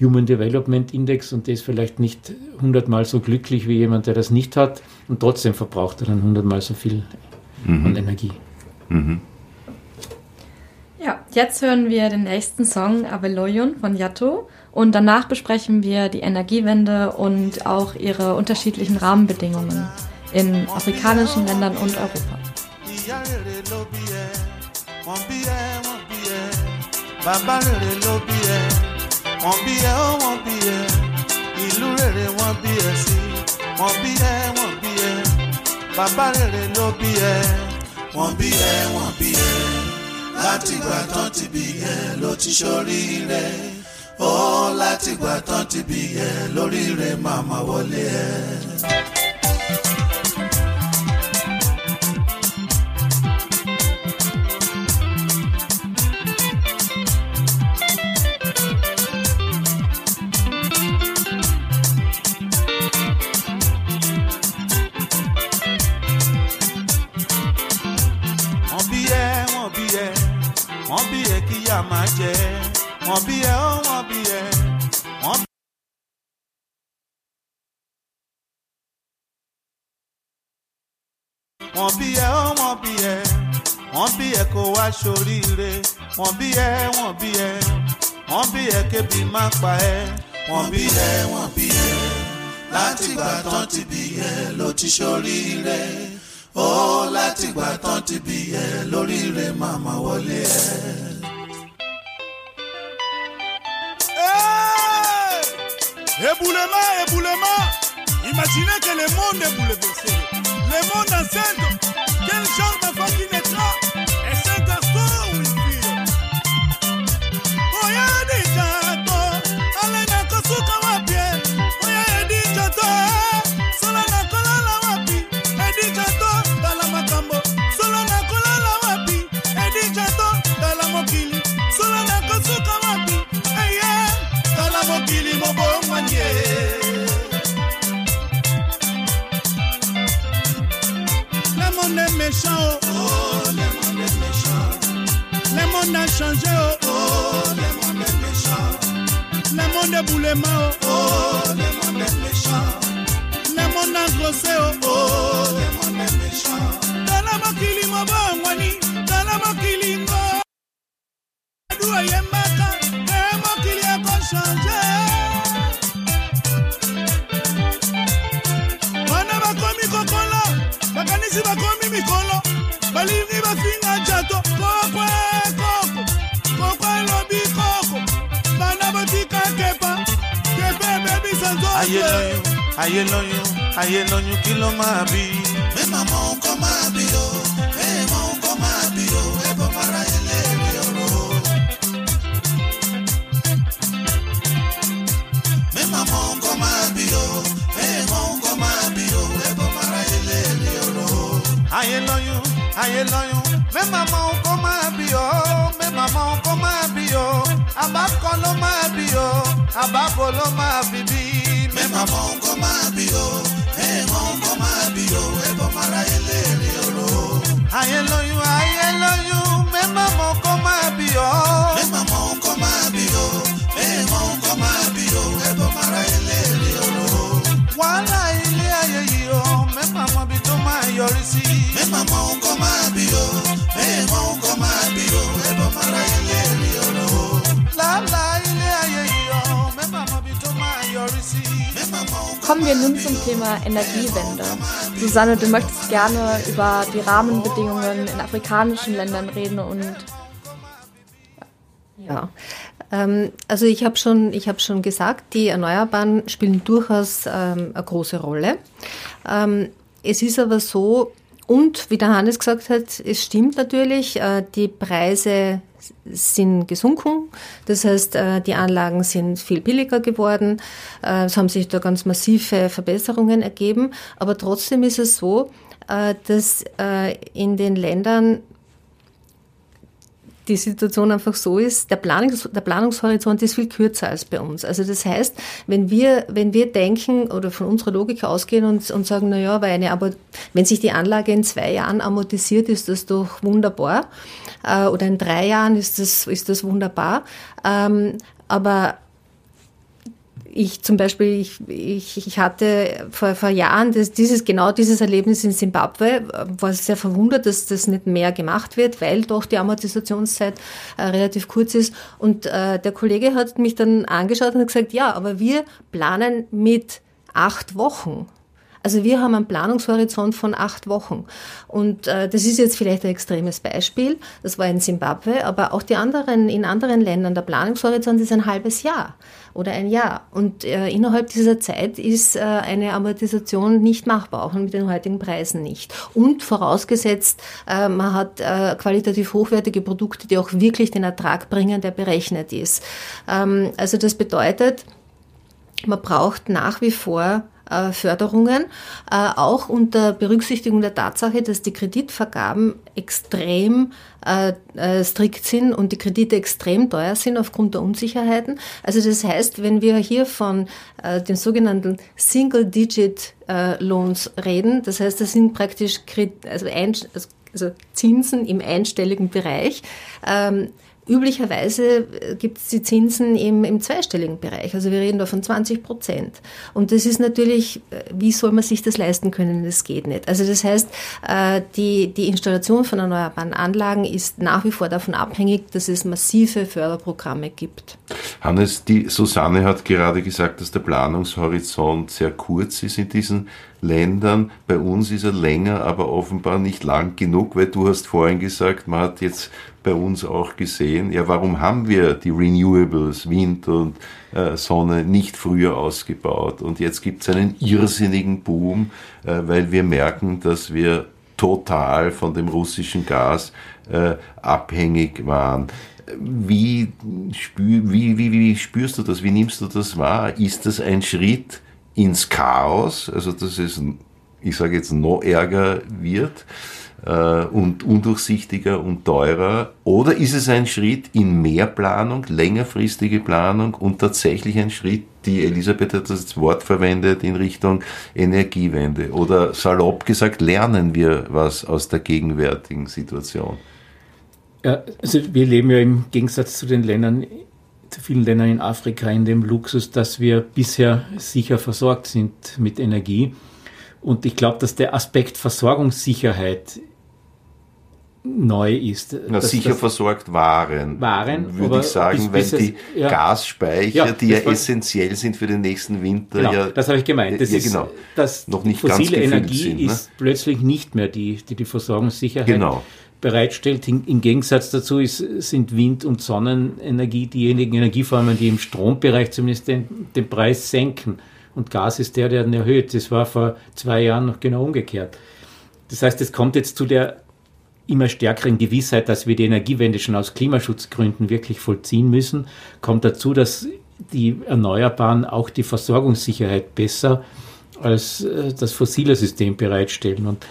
Human Development Index und der ist vielleicht nicht hundertmal so glücklich wie jemand, der das nicht hat und trotzdem verbraucht er dann hundertmal so viel und Energie. Ja, jetzt hören wir den nächsten Song Abeloyon von Yato und danach besprechen wir die Energiewende und auch ihre unterschiedlichen Rahmenbedingungen in afrikanischen Ländern und Europa. ìyá rere ló bí ẹ wọ́n látìgbà tán ti bí ẹ ló ti ṣoríire ó látìgbà tán ti bí ẹ lóríire màmá wọlé ẹ. Yá máa jẹ. Wọ́n bí ẹ ó wọ́n bí ẹ. Wọ́n bí ẹ. Ó wọ́n bí ẹ. Wọ́n bí ẹ kó wá ṣoríire. Wọ́n bí ẹ wọ́n bí ẹ. Wọ́n bí ẹ kébi má pa ẹ. Wọ́n bí ẹ wọ́n bí ẹ. Látìgbà tán ti bí ẹ ló ti ṣoríire. Ó látìgbà tán ti bí ẹ lóríire màmá wọlé ẹ. Éboulement, éboulement. Imaginez que le monde est bouleversé. Le monde enceinte. Quel genre d'enfant monde a changé, oh, oh, le monde est méchant. Le monde est boulement, oh, oh, le monde est méchant. Le monde a grossé, oh, oh, le monde est méchant. Dans la mokili mobongwani, dans la mokili ngo. Adua yembaka, eh, mokili a changé. bana bakomi kokola bakanisi bakomi mikolo balingi bafinga jato ayé lóyún ayé lóyún ayé lóyún kí ló máa bí. mi máa mọ ohun kan máa bí o mi mọ ohun kan máa bí o ẹbọ mara yẹn lẹ́ẹ̀rí ọ̀rọ̀ o. mi máa mọ ohun kan máa bí o mi mọ ohun kan máa bí o ẹbọ mara yẹn lẹ́ẹ̀rí ọ̀rọ̀ o. ayé lóyún ayé lóyún mi máa mọ ohun kan máa bí o mi máa mọ ohun kan máa bí o àbákọ ló máa bí o àbábọ ló máa fi bí nǹkan máa bí o mẹ́mà nǹkan máa bí o ẹ̀bọ̀ mara ẹlẹ́rìí ọ̀rọ̀. ayé lóyún ayé lóyún mẹ́mà mọ nǹkan máa bí o. mẹ́mà mọ nǹkan máa bí o mẹ́mà nǹkan máa bí o ẹ̀bọ̀ mara ẹlẹ́rìí ọ̀rọ̀. wàhálà ilé ayé yìí o mẹ́mà mọ ibi tó máa yọrí sí. mẹ́mà mọ Kommen wir nun zum Thema Energiewende. Susanne, du möchtest gerne über die Rahmenbedingungen in afrikanischen Ländern reden und Ja, ähm, also ich habe schon, hab schon gesagt, die Erneuerbaren spielen durchaus ähm, eine große Rolle. Ähm, es ist aber so, und wie der Hannes gesagt hat, es stimmt natürlich, äh, die Preise sind gesunken. Das heißt, äh, die Anlagen sind viel billiger geworden. Äh, Es haben sich da ganz massive Verbesserungen ergeben. Aber trotzdem ist es so, dass in den Ländern die Situation einfach so ist, der, Planungs der Planungshorizont ist viel kürzer als bei uns. Also das heißt, wenn wir, wenn wir denken oder von unserer Logik ausgehen und, und sagen, na ja, weil eine, aber wenn sich die Anlage in zwei Jahren amortisiert, ist das doch wunderbar. Äh, oder in drei Jahren ist das, ist das wunderbar. Ähm, aber ich zum Beispiel, ich, ich, ich hatte vor, vor Jahren das, dieses, genau dieses Erlebnis in Simbabwe, war sehr verwundert, dass das nicht mehr gemacht wird, weil doch die Amortisationszeit äh, relativ kurz ist. Und äh, der Kollege hat mich dann angeschaut und gesagt, ja, aber wir planen mit acht Wochen. Also wir haben einen Planungshorizont von acht Wochen. Und äh, das ist jetzt vielleicht ein extremes Beispiel. Das war in Simbabwe, aber auch die anderen, in anderen Ländern, der Planungshorizont ist ein halbes Jahr oder ein Jahr. Und äh, innerhalb dieser Zeit ist äh, eine Amortisation nicht machbar, auch mit den heutigen Preisen nicht. Und vorausgesetzt, äh, man hat äh, qualitativ hochwertige Produkte, die auch wirklich den Ertrag bringen, der berechnet ist. Ähm, also das bedeutet, man braucht nach wie vor Förderungen, äh, auch unter Berücksichtigung der Tatsache, dass die Kreditvergaben extrem äh, strikt sind und die Kredite extrem teuer sind aufgrund der Unsicherheiten. Also das heißt, wenn wir hier von den sogenannten Single-Digit-Loans reden, das heißt, das sind praktisch also, also Zinsen im einstelligen Bereich, ähm, Üblicherweise äh, gibt es die Zinsen im, im zweistelligen Bereich, also wir reden da von 20 Prozent. Und das ist natürlich, äh, wie soll man sich das leisten können? Das geht nicht. Also das heißt, äh, die, die Installation von erneuerbaren Anlagen ist nach wie vor davon abhängig, dass es massive Förderprogramme gibt. Hannes, die Susanne hat gerade gesagt, dass der Planungshorizont sehr kurz ist in diesen Ländern. Bei uns ist er länger, aber offenbar nicht lang genug, weil du hast vorhin gesagt, man hat jetzt bei uns auch gesehen, ja, warum haben wir die Renewables, Wind und äh, Sonne nicht früher ausgebaut? Und jetzt gibt es einen irrsinnigen Boom, äh, weil wir merken, dass wir total von dem russischen Gas äh, abhängig waren. Wie, spür, wie, wie, wie spürst du das? Wie nimmst du das wahr? Ist das ein Schritt ins Chaos? Also, dass es, ich sage jetzt, noch ärger wird? äh, und undurchsichtiger und teurer? Oder ist es ein Schritt in mehr Planung, längerfristige Planung und tatsächlich ein Schritt, die Elisabeth hat das Wort verwendet, in Richtung Energiewende? Oder salopp gesagt, lernen wir was aus der gegenwärtigen Situation? Ja, also wir leben ja im Gegensatz zu den Ländern, vielen Ländern in Afrika in dem Luxus, dass wir bisher sicher versorgt sind mit Energie. Und ich glaube, dass der Aspekt Versorgungssicherheit neu ist. Na, sicher versorgt waren. Waren. Würde ich sagen, bis, bis weil die ja. Gasspeicher, ja, die ja essentiell sind für den nächsten Winter, genau, ja. Das habe ich gemeint. Das ja, ist, genau. dass noch nicht fossile ganz Energie sind, ne? ist plötzlich nicht mehr die, die die Versorgungssicherheit genau. Bereitstellt. Im Gegensatz dazu ist, sind Wind- und Sonnenenergie diejenigen Energieformen, die im Strombereich zumindest den, den Preis senken. Und Gas ist der, der den erhöht. Das war vor zwei Jahren noch genau umgekehrt. Das heißt, es kommt jetzt zu der immer stärkeren Gewissheit, dass wir die Energiewende schon aus Klimaschutzgründen wirklich vollziehen müssen, kommt dazu, dass die Erneuerbaren auch die Versorgungssicherheit besser als äh, das fossile System bereitstellen. Und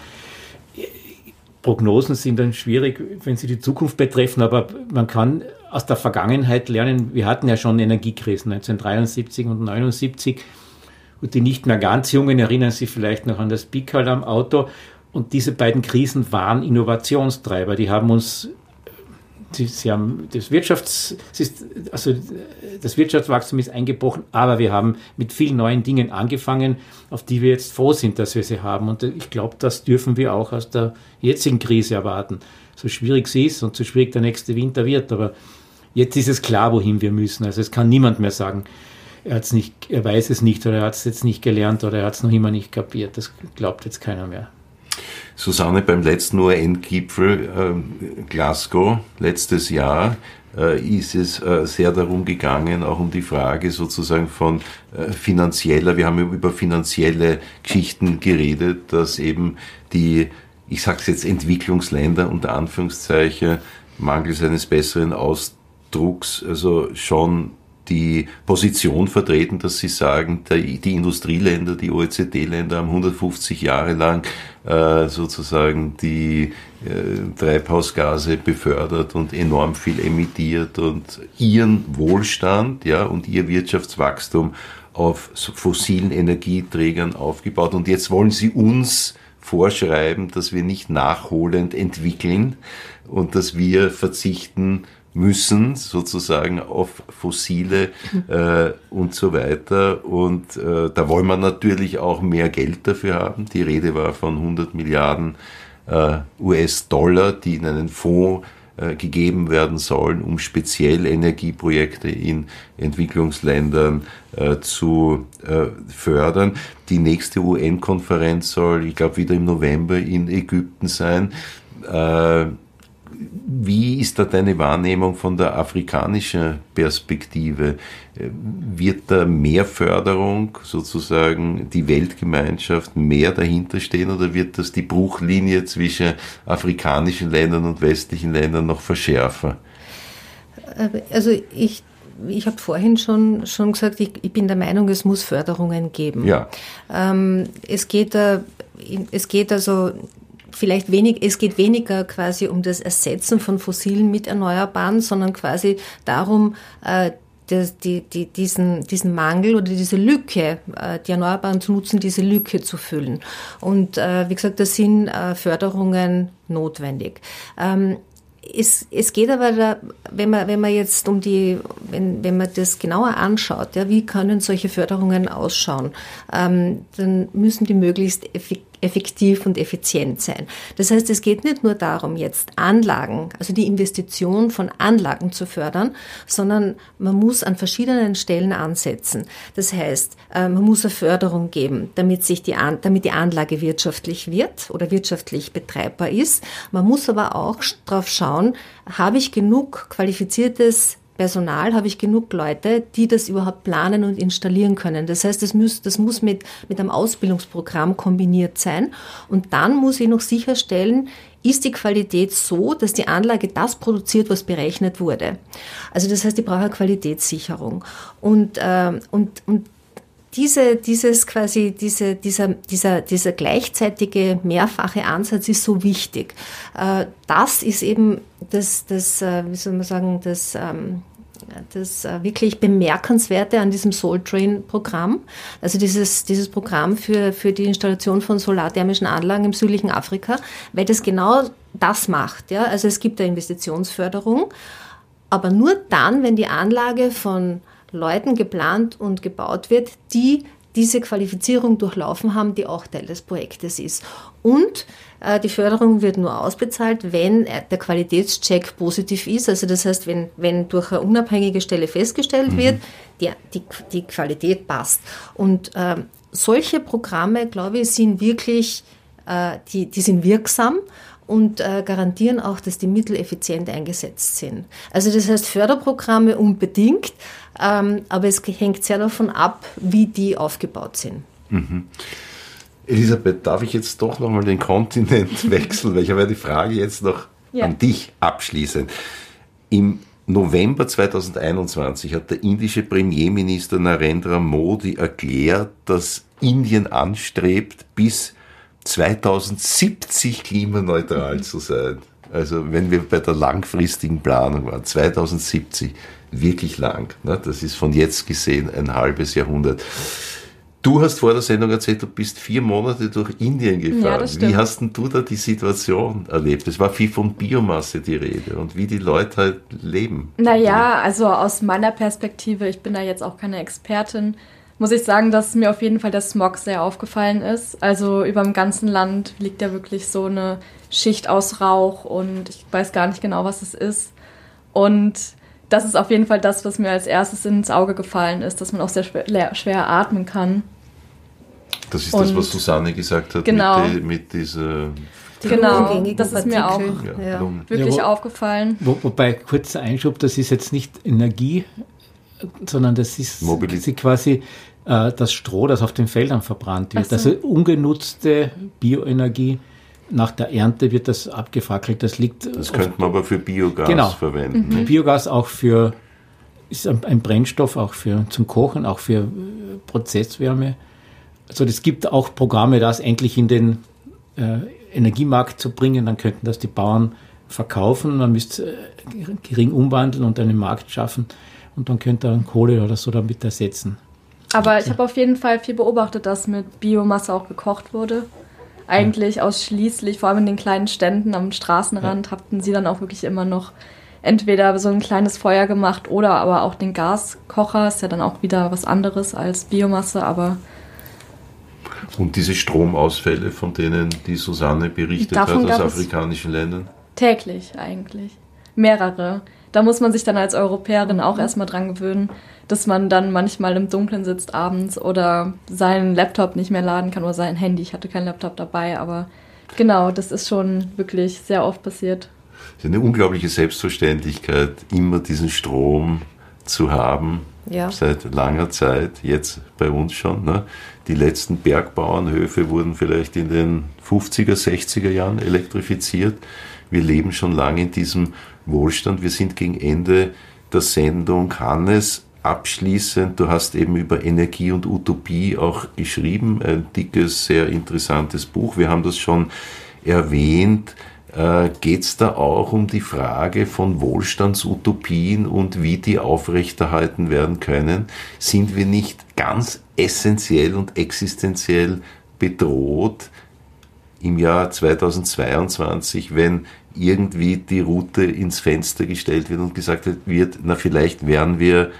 Prognosen sind dann schwierig, wenn sie die Zukunft betreffen, aber man kann aus der Vergangenheit lernen. Wir hatten ja schon Energiekrisen 1973 und 1979. Und die nicht mehr ganz Jungen erinnern sich vielleicht noch an das Pickerl am Auto. Und diese beiden Krisen waren Innovationstreiber. Die haben uns, sie, sie haben das Wirtschafts, also das Wirtschaftswachstum ist eingebrochen, aber wir haben mit vielen neuen Dingen angefangen, auf die wir jetzt froh sind, dass wir sie haben. Und ich glaube, das dürfen wir auch aus der jetzigen Krise erwarten. So schwierig sie ist und so schwierig der nächste Winter wird, aber jetzt ist es klar, wohin wir müssen. Also es kann niemand mehr sagen, er, hat's nicht, er weiß es nicht oder er hat es jetzt nicht gelernt oder er hat es noch immer nicht kapiert. Das glaubt jetzt keiner mehr. Susanne, beim letzten UN-Gipfel äh, Glasgow letztes Jahr äh, ist es äh, sehr darum gegangen, auch um die Frage sozusagen von äh, finanzieller, wir haben über finanzielle Geschichten geredet, dass eben die, ich sage es jetzt Entwicklungsländer unter Anführungszeichen, mangels eines besseren Ausdrucks, also schon die Position vertreten, dass sie sagen, die Industrieländer, die OECD-Länder haben 150 Jahre lang äh, sozusagen die äh, Treibhausgase befördert und enorm viel emittiert und ihren Wohlstand ja, und ihr Wirtschaftswachstum auf fossilen Energieträgern aufgebaut. Und jetzt wollen sie uns vorschreiben, dass wir nicht nachholend entwickeln und dass wir verzichten müssen, sozusagen auf fossile äh, und so weiter. Und äh, da wollen wir natürlich auch mehr Geld dafür haben. Die Rede war von 100 Milliarden äh, US-Dollar, die in einen Fonds äh, gegeben werden sollen, um speziell Energieprojekte in Entwicklungsländern äh, zu äh, fördern. Die nächste UN-Konferenz soll, ich glaube, wieder im November in Ägypten sein. Äh, wie ist da deine Wahrnehmung von der afrikanischen Perspektive? Wird da mehr Förderung, sozusagen die Weltgemeinschaft mehr dahinter stehen oder wird das die Bruchlinie zwischen afrikanischen Ländern und westlichen Ländern noch verschärfen? Also ich ich habe vorhin schon, schon gesagt, ich, ich, bin der Meinung, es muss Förderungen geben. Ja. Ähm, es, geht, äh, es geht also vielleicht wenig, es geht weniger quasi um das Ersetzen von fossilen mit Erneuerbaren, sondern quasi darum, äh, die, die, diesen, diesen Mangel oder diese Lücke, äh, die Erneuerbaren zu nutzen, diese Lücke zu füllen. Und äh, wie gesagt, da sind äh, Förderungen notwendig. Ähm, es, es geht aber, da, wenn man, wenn man jetzt um die, wenn, wenn man das genauer anschaut, ja, wie können solche Förderungen ausschauen, ähm, dann müssen die möglichst effektiv effektiv und effizient sein. Das heißt, es geht nicht nur darum, jetzt Anlagen, also die Investition von Anlagen zu fördern, sondern man muss an verschiedenen Stellen ansetzen. Das heißt, äh, man muss eine Förderung geben, damit sich die, damit die Anlage wirtschaftlich wird oder wirtschaftlich betreibbar ist. Man muss aber auch darauf schauen, habe ich genug qualifiziertes Personal, habe ich genug Leute, die das überhaupt planen und installieren können. Das heißt, das muss, das muss mit, mit einem Ausbildungsprogramm kombiniert sein. Und dann muss ich noch sicherstellen, ist die Qualität so, dass die Anlage das produziert, was berechnet wurde. Also das heißt, ich brauche eine Qualitätssicherung. Und, äh, und, und diese, dieses quasi, diese, dieser, dieser, dieser gleichzeitige mehrfache Ansatz ist so wichtig. Äh, das ist eben das, das, äh, wie soll man sagen, das, ähm, das äh, wirklich Bemerkenswerte an diesem Soul Train Programm. Also dieses, dieses Programm für, für die Installation von solarthermischen Anlagen im südlichen Afrika, weil das genau das macht. Ja? Also es gibt eine Investitionsförderung, aber nur dann, wenn die Anlage von Leuten geplant und gebaut wird, die diese Qualifizierung durchlaufen haben, die auch Teil des Projektes ist. Und die Förderung wird nur ausbezahlt, wenn der Qualitätscheck positiv ist. Also das heißt, wenn, wenn durch eine unabhängige Stelle festgestellt mhm. wird, die, die, die Qualität passt. Und äh, solche Programme, glaube ich, sind wirklich, äh, die, die sind wirksam und äh, garantieren auch, dass die Mittel effizient eingesetzt sind. Also das heißt Förderprogramme unbedingt, ähm, aber es hängt sehr davon ab, wie die aufgebaut sind. Mhm. Elisabeth, darf ich jetzt doch nochmal den Kontinent wechseln? Weil ich habe ja die Frage jetzt noch ja. an dich abschließend. Im November 2021 hat der indische Premierminister Narendra Modi erklärt, dass Indien anstrebt, bis 2070 klimaneutral zu sein. Also wenn wir bei der langfristigen Planung waren, 2070 wirklich lang. Ne? Das ist von jetzt gesehen ein halbes Jahrhundert. Du hast vor der Sendung erzählt, du bist vier Monate durch Indien gefahren. Ja, wie hast denn du da die Situation erlebt? Es war viel von Biomasse die Rede und wie die Leute halt leben. Naja, also aus meiner Perspektive, ich bin da jetzt auch keine Expertin, muss ich sagen, dass mir auf jeden Fall der Smog sehr aufgefallen ist. Also über dem ganzen Land liegt ja wirklich so eine Schicht aus Rauch und ich weiß gar nicht genau, was es ist. Und das ist auf jeden Fall das, was mir als erstes ins Auge gefallen ist, dass man auch sehr schwer, schwer atmen kann. Das ist und das, was Susanne gesagt hat genau. mit, die, mit dieser genau, das ist mir auch ja, wirklich ja, wo, aufgefallen. Wo, wobei, kurzer Einschub, das ist jetzt nicht Energie, sondern das ist Mobilität. quasi äh, das Stroh, das auf den Feldern verbrannt wird. So. Also ungenutzte Bioenergie nach der Ernte wird das abgefackelt. Das liegt. Das könnte man aber für Biogas genau. verwenden. Mhm. Biogas auch für ist ein Brennstoff auch für zum Kochen, auch für äh, Prozesswärme. Also es gibt auch Programme, das endlich in den äh, Energiemarkt zu bringen. Dann könnten das die Bauern verkaufen. Man müsste äh, gering umwandeln und einen Markt schaffen und dann könnte man Kohle oder so damit ersetzen. Aber ich habe auf jeden Fall viel beobachtet, dass mit Biomasse auch gekocht wurde eigentlich ausschließlich, vor allem in den kleinen Ständen am Straßenrand, ja. hatten sie dann auch wirklich immer noch entweder so ein kleines Feuer gemacht oder aber auch den Gaskocher. Ist ja dann auch wieder was anderes als Biomasse, aber Und diese Stromausfälle, von denen die Susanne berichtet Davon hat aus afrikanischen Ländern? täglich eigentlich. Mehrere. Da muss man sich dann als Europäerin auch erstmal dran gewöhnen, dass man dann manchmal im Dunkeln sitzt abends oder seinen Laptop nicht mehr laden kann oder sein Handy. Ich hatte keinen Laptop dabei, aber genau, das ist schon wirklich sehr oft passiert. Es ist eine unglaubliche Selbstverständlichkeit, immer diesen Strom zu haben. Ja. Seit langer Zeit, jetzt bei uns schon. Ne? Die letzten Bergbauernhöfe wurden vielleicht in den 50er, 60er Jahren elektrifiziert. Wir leben schon lange in diesem Wohlstand. Wir sind gegen Ende der Sendung. Hannes, abschließend, du hast eben über Energie und Utopie auch geschrieben. Ein dickes, sehr interessantes Buch. Wir haben das schon erwähnt. Äh, Geht es da auch um die Frage von Wohlstandsutopien und wie die aufrechterhalten werden können? Sind wir nicht ganz essentiell und existenziell bedroht im Jahr 2022, wenn irgendwie die Route ins Fenster gestellt wird und gesagt wird, na vielleicht werden wir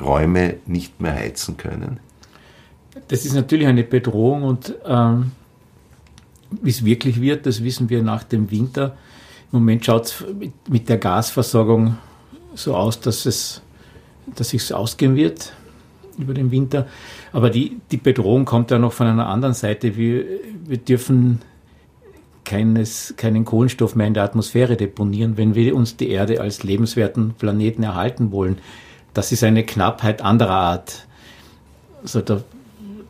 Räume nicht mehr heizen können? Das ist natürlich eine Bedrohung und ähm, wie es wirklich wird, das wissen wir nach dem Winter. Im Moment schaut es mit, der Gasversorgung so aus, dass es dass sich's ausgehen wird über den Winter. Aber die, die Bedrohung kommt ja noch von einer anderen Seite. Wir, wir dürfen keines, keinen Kohlenstoff mehr in der Atmosphäre deponieren, wenn wir uns die Erde als lebenswerten Planeten erhalten wollen. Das ist eine Knappheit anderer Art. Also da,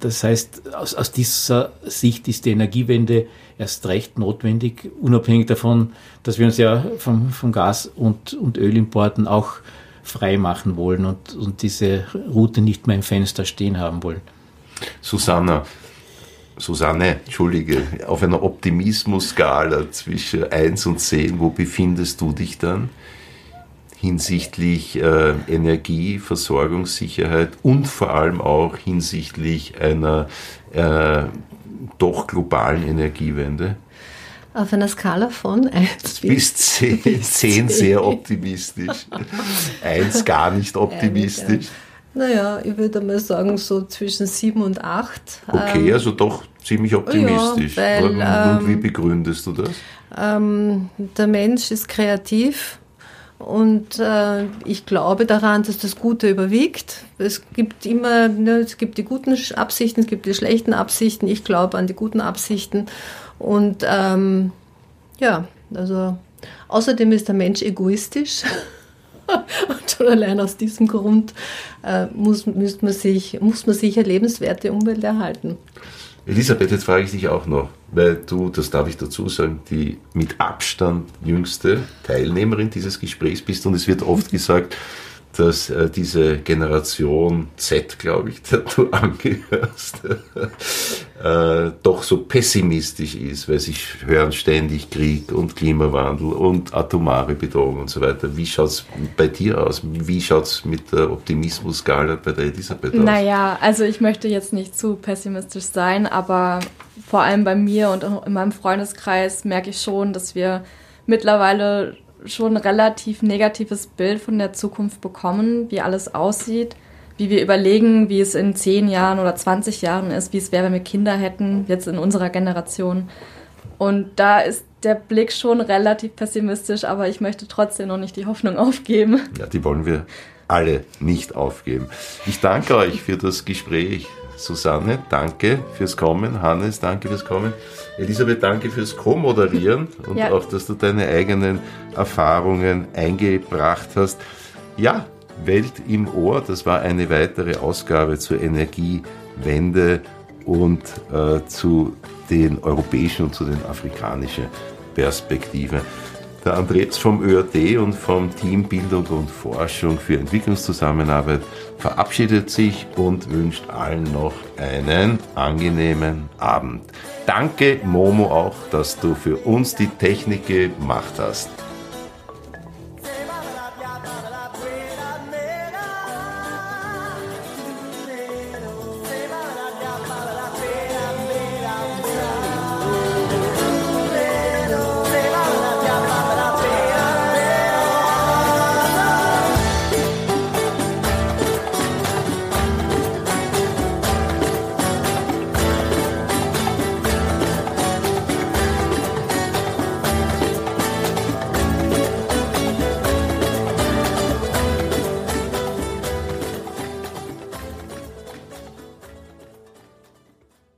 das heißt, aus, aus dieser Sicht ist die Energiewende erst recht notwendig, unabhängig davon, dass wir uns ja vom, vom Gas- und, und Ölimporten auch frei machen wollen und, und diese Route nicht mehr im Fenster stehen haben wollen. Susanna, Susanne, entschuldige, auf einer Optimismus-Skala zwischen 1 und 10, wo befindest du dich dann hinsichtlich äh, Energie, Versorgungssicherheit und vor allem auch hinsichtlich einer äh, doch globalen Energiewende? Auf einer Skala von 1 Bis 10, 10 sehr optimistisch, 1 gar nicht optimistisch. Naja, ich würde mal sagen, so zwischen 7 und 8. Okay, also doch ziemlich optimistisch. weil, und, und wie ähm, begründest du das? Ähm, der Mensch ist kreativ und äh, ich glaube daran, dass das Gute überwiegt. Es gibt immer, ne, es gibt die guten Absichten, es gibt die schlechten Absichten. Ich glaube an die guten Absichten und ähm, ja, also außerdem ist der Mensch egoistisch. Und schon allein aus diesem Grund äh, muss, müsste man sich, muss man sich eine lebenswerte Umwelt erhalten. Elisabeth, jetzt frage ich dich auch noch, weil du, das darf ich dazu sagen, die mit Abstand jüngste Teilnehmerin dieses Gesprächs bist und es wird oft gesagt, dass äh, diese Generation Z, glaube ich, der du angehörst, äh, doch so pessimistisch ist, weil sie hören ständig Krieg und Klimawandel und atomare Bedrohung und so weiter. Wie schaut es bei dir aus? Wie schaut es mit der Optimismus-Skala bei der Elisabeth aus? Naja, also ich möchte jetzt nicht zu pessimistisch sein, aber vor allem bei mir und in meinem Freundeskreis merke ich schon, dass wir mittlerweile schon ein relativ negatives Bild von der Zukunft bekommen, wie alles aussieht, wie wir überlegen, wie es in 10 Jahren oder 20 Jahren ist, wie es wäre, wenn wir Kinder hätten, jetzt in unserer Generation. Und da ist der Blick schon relativ pessimistisch, aber ich möchte trotzdem noch nicht die Hoffnung aufgeben. Ja, die wollen wir alle nicht aufgeben. Ich danke euch für das Gespräch. Susanne, danke fürs Kommen. Hannes, danke fürs Kommen. Elisabeth, danke fürs Co-Moderieren und Ja. auch, dass du deine eigenen Erfahrungen eingebracht hast. Ja, Welt im Ohr, das war eine weitere Ausgabe zur Energiewende und äh, zu den europäischen und zu den afrikanischen Perspektiven. Der Andreas vom ÖRD und vom Team Bildung und Forschung für Entwicklungszusammenarbeit verabschiedet sich und wünscht allen noch einen angenehmen Abend. Danke Momo auch, dass du für uns die Technik gemacht hast.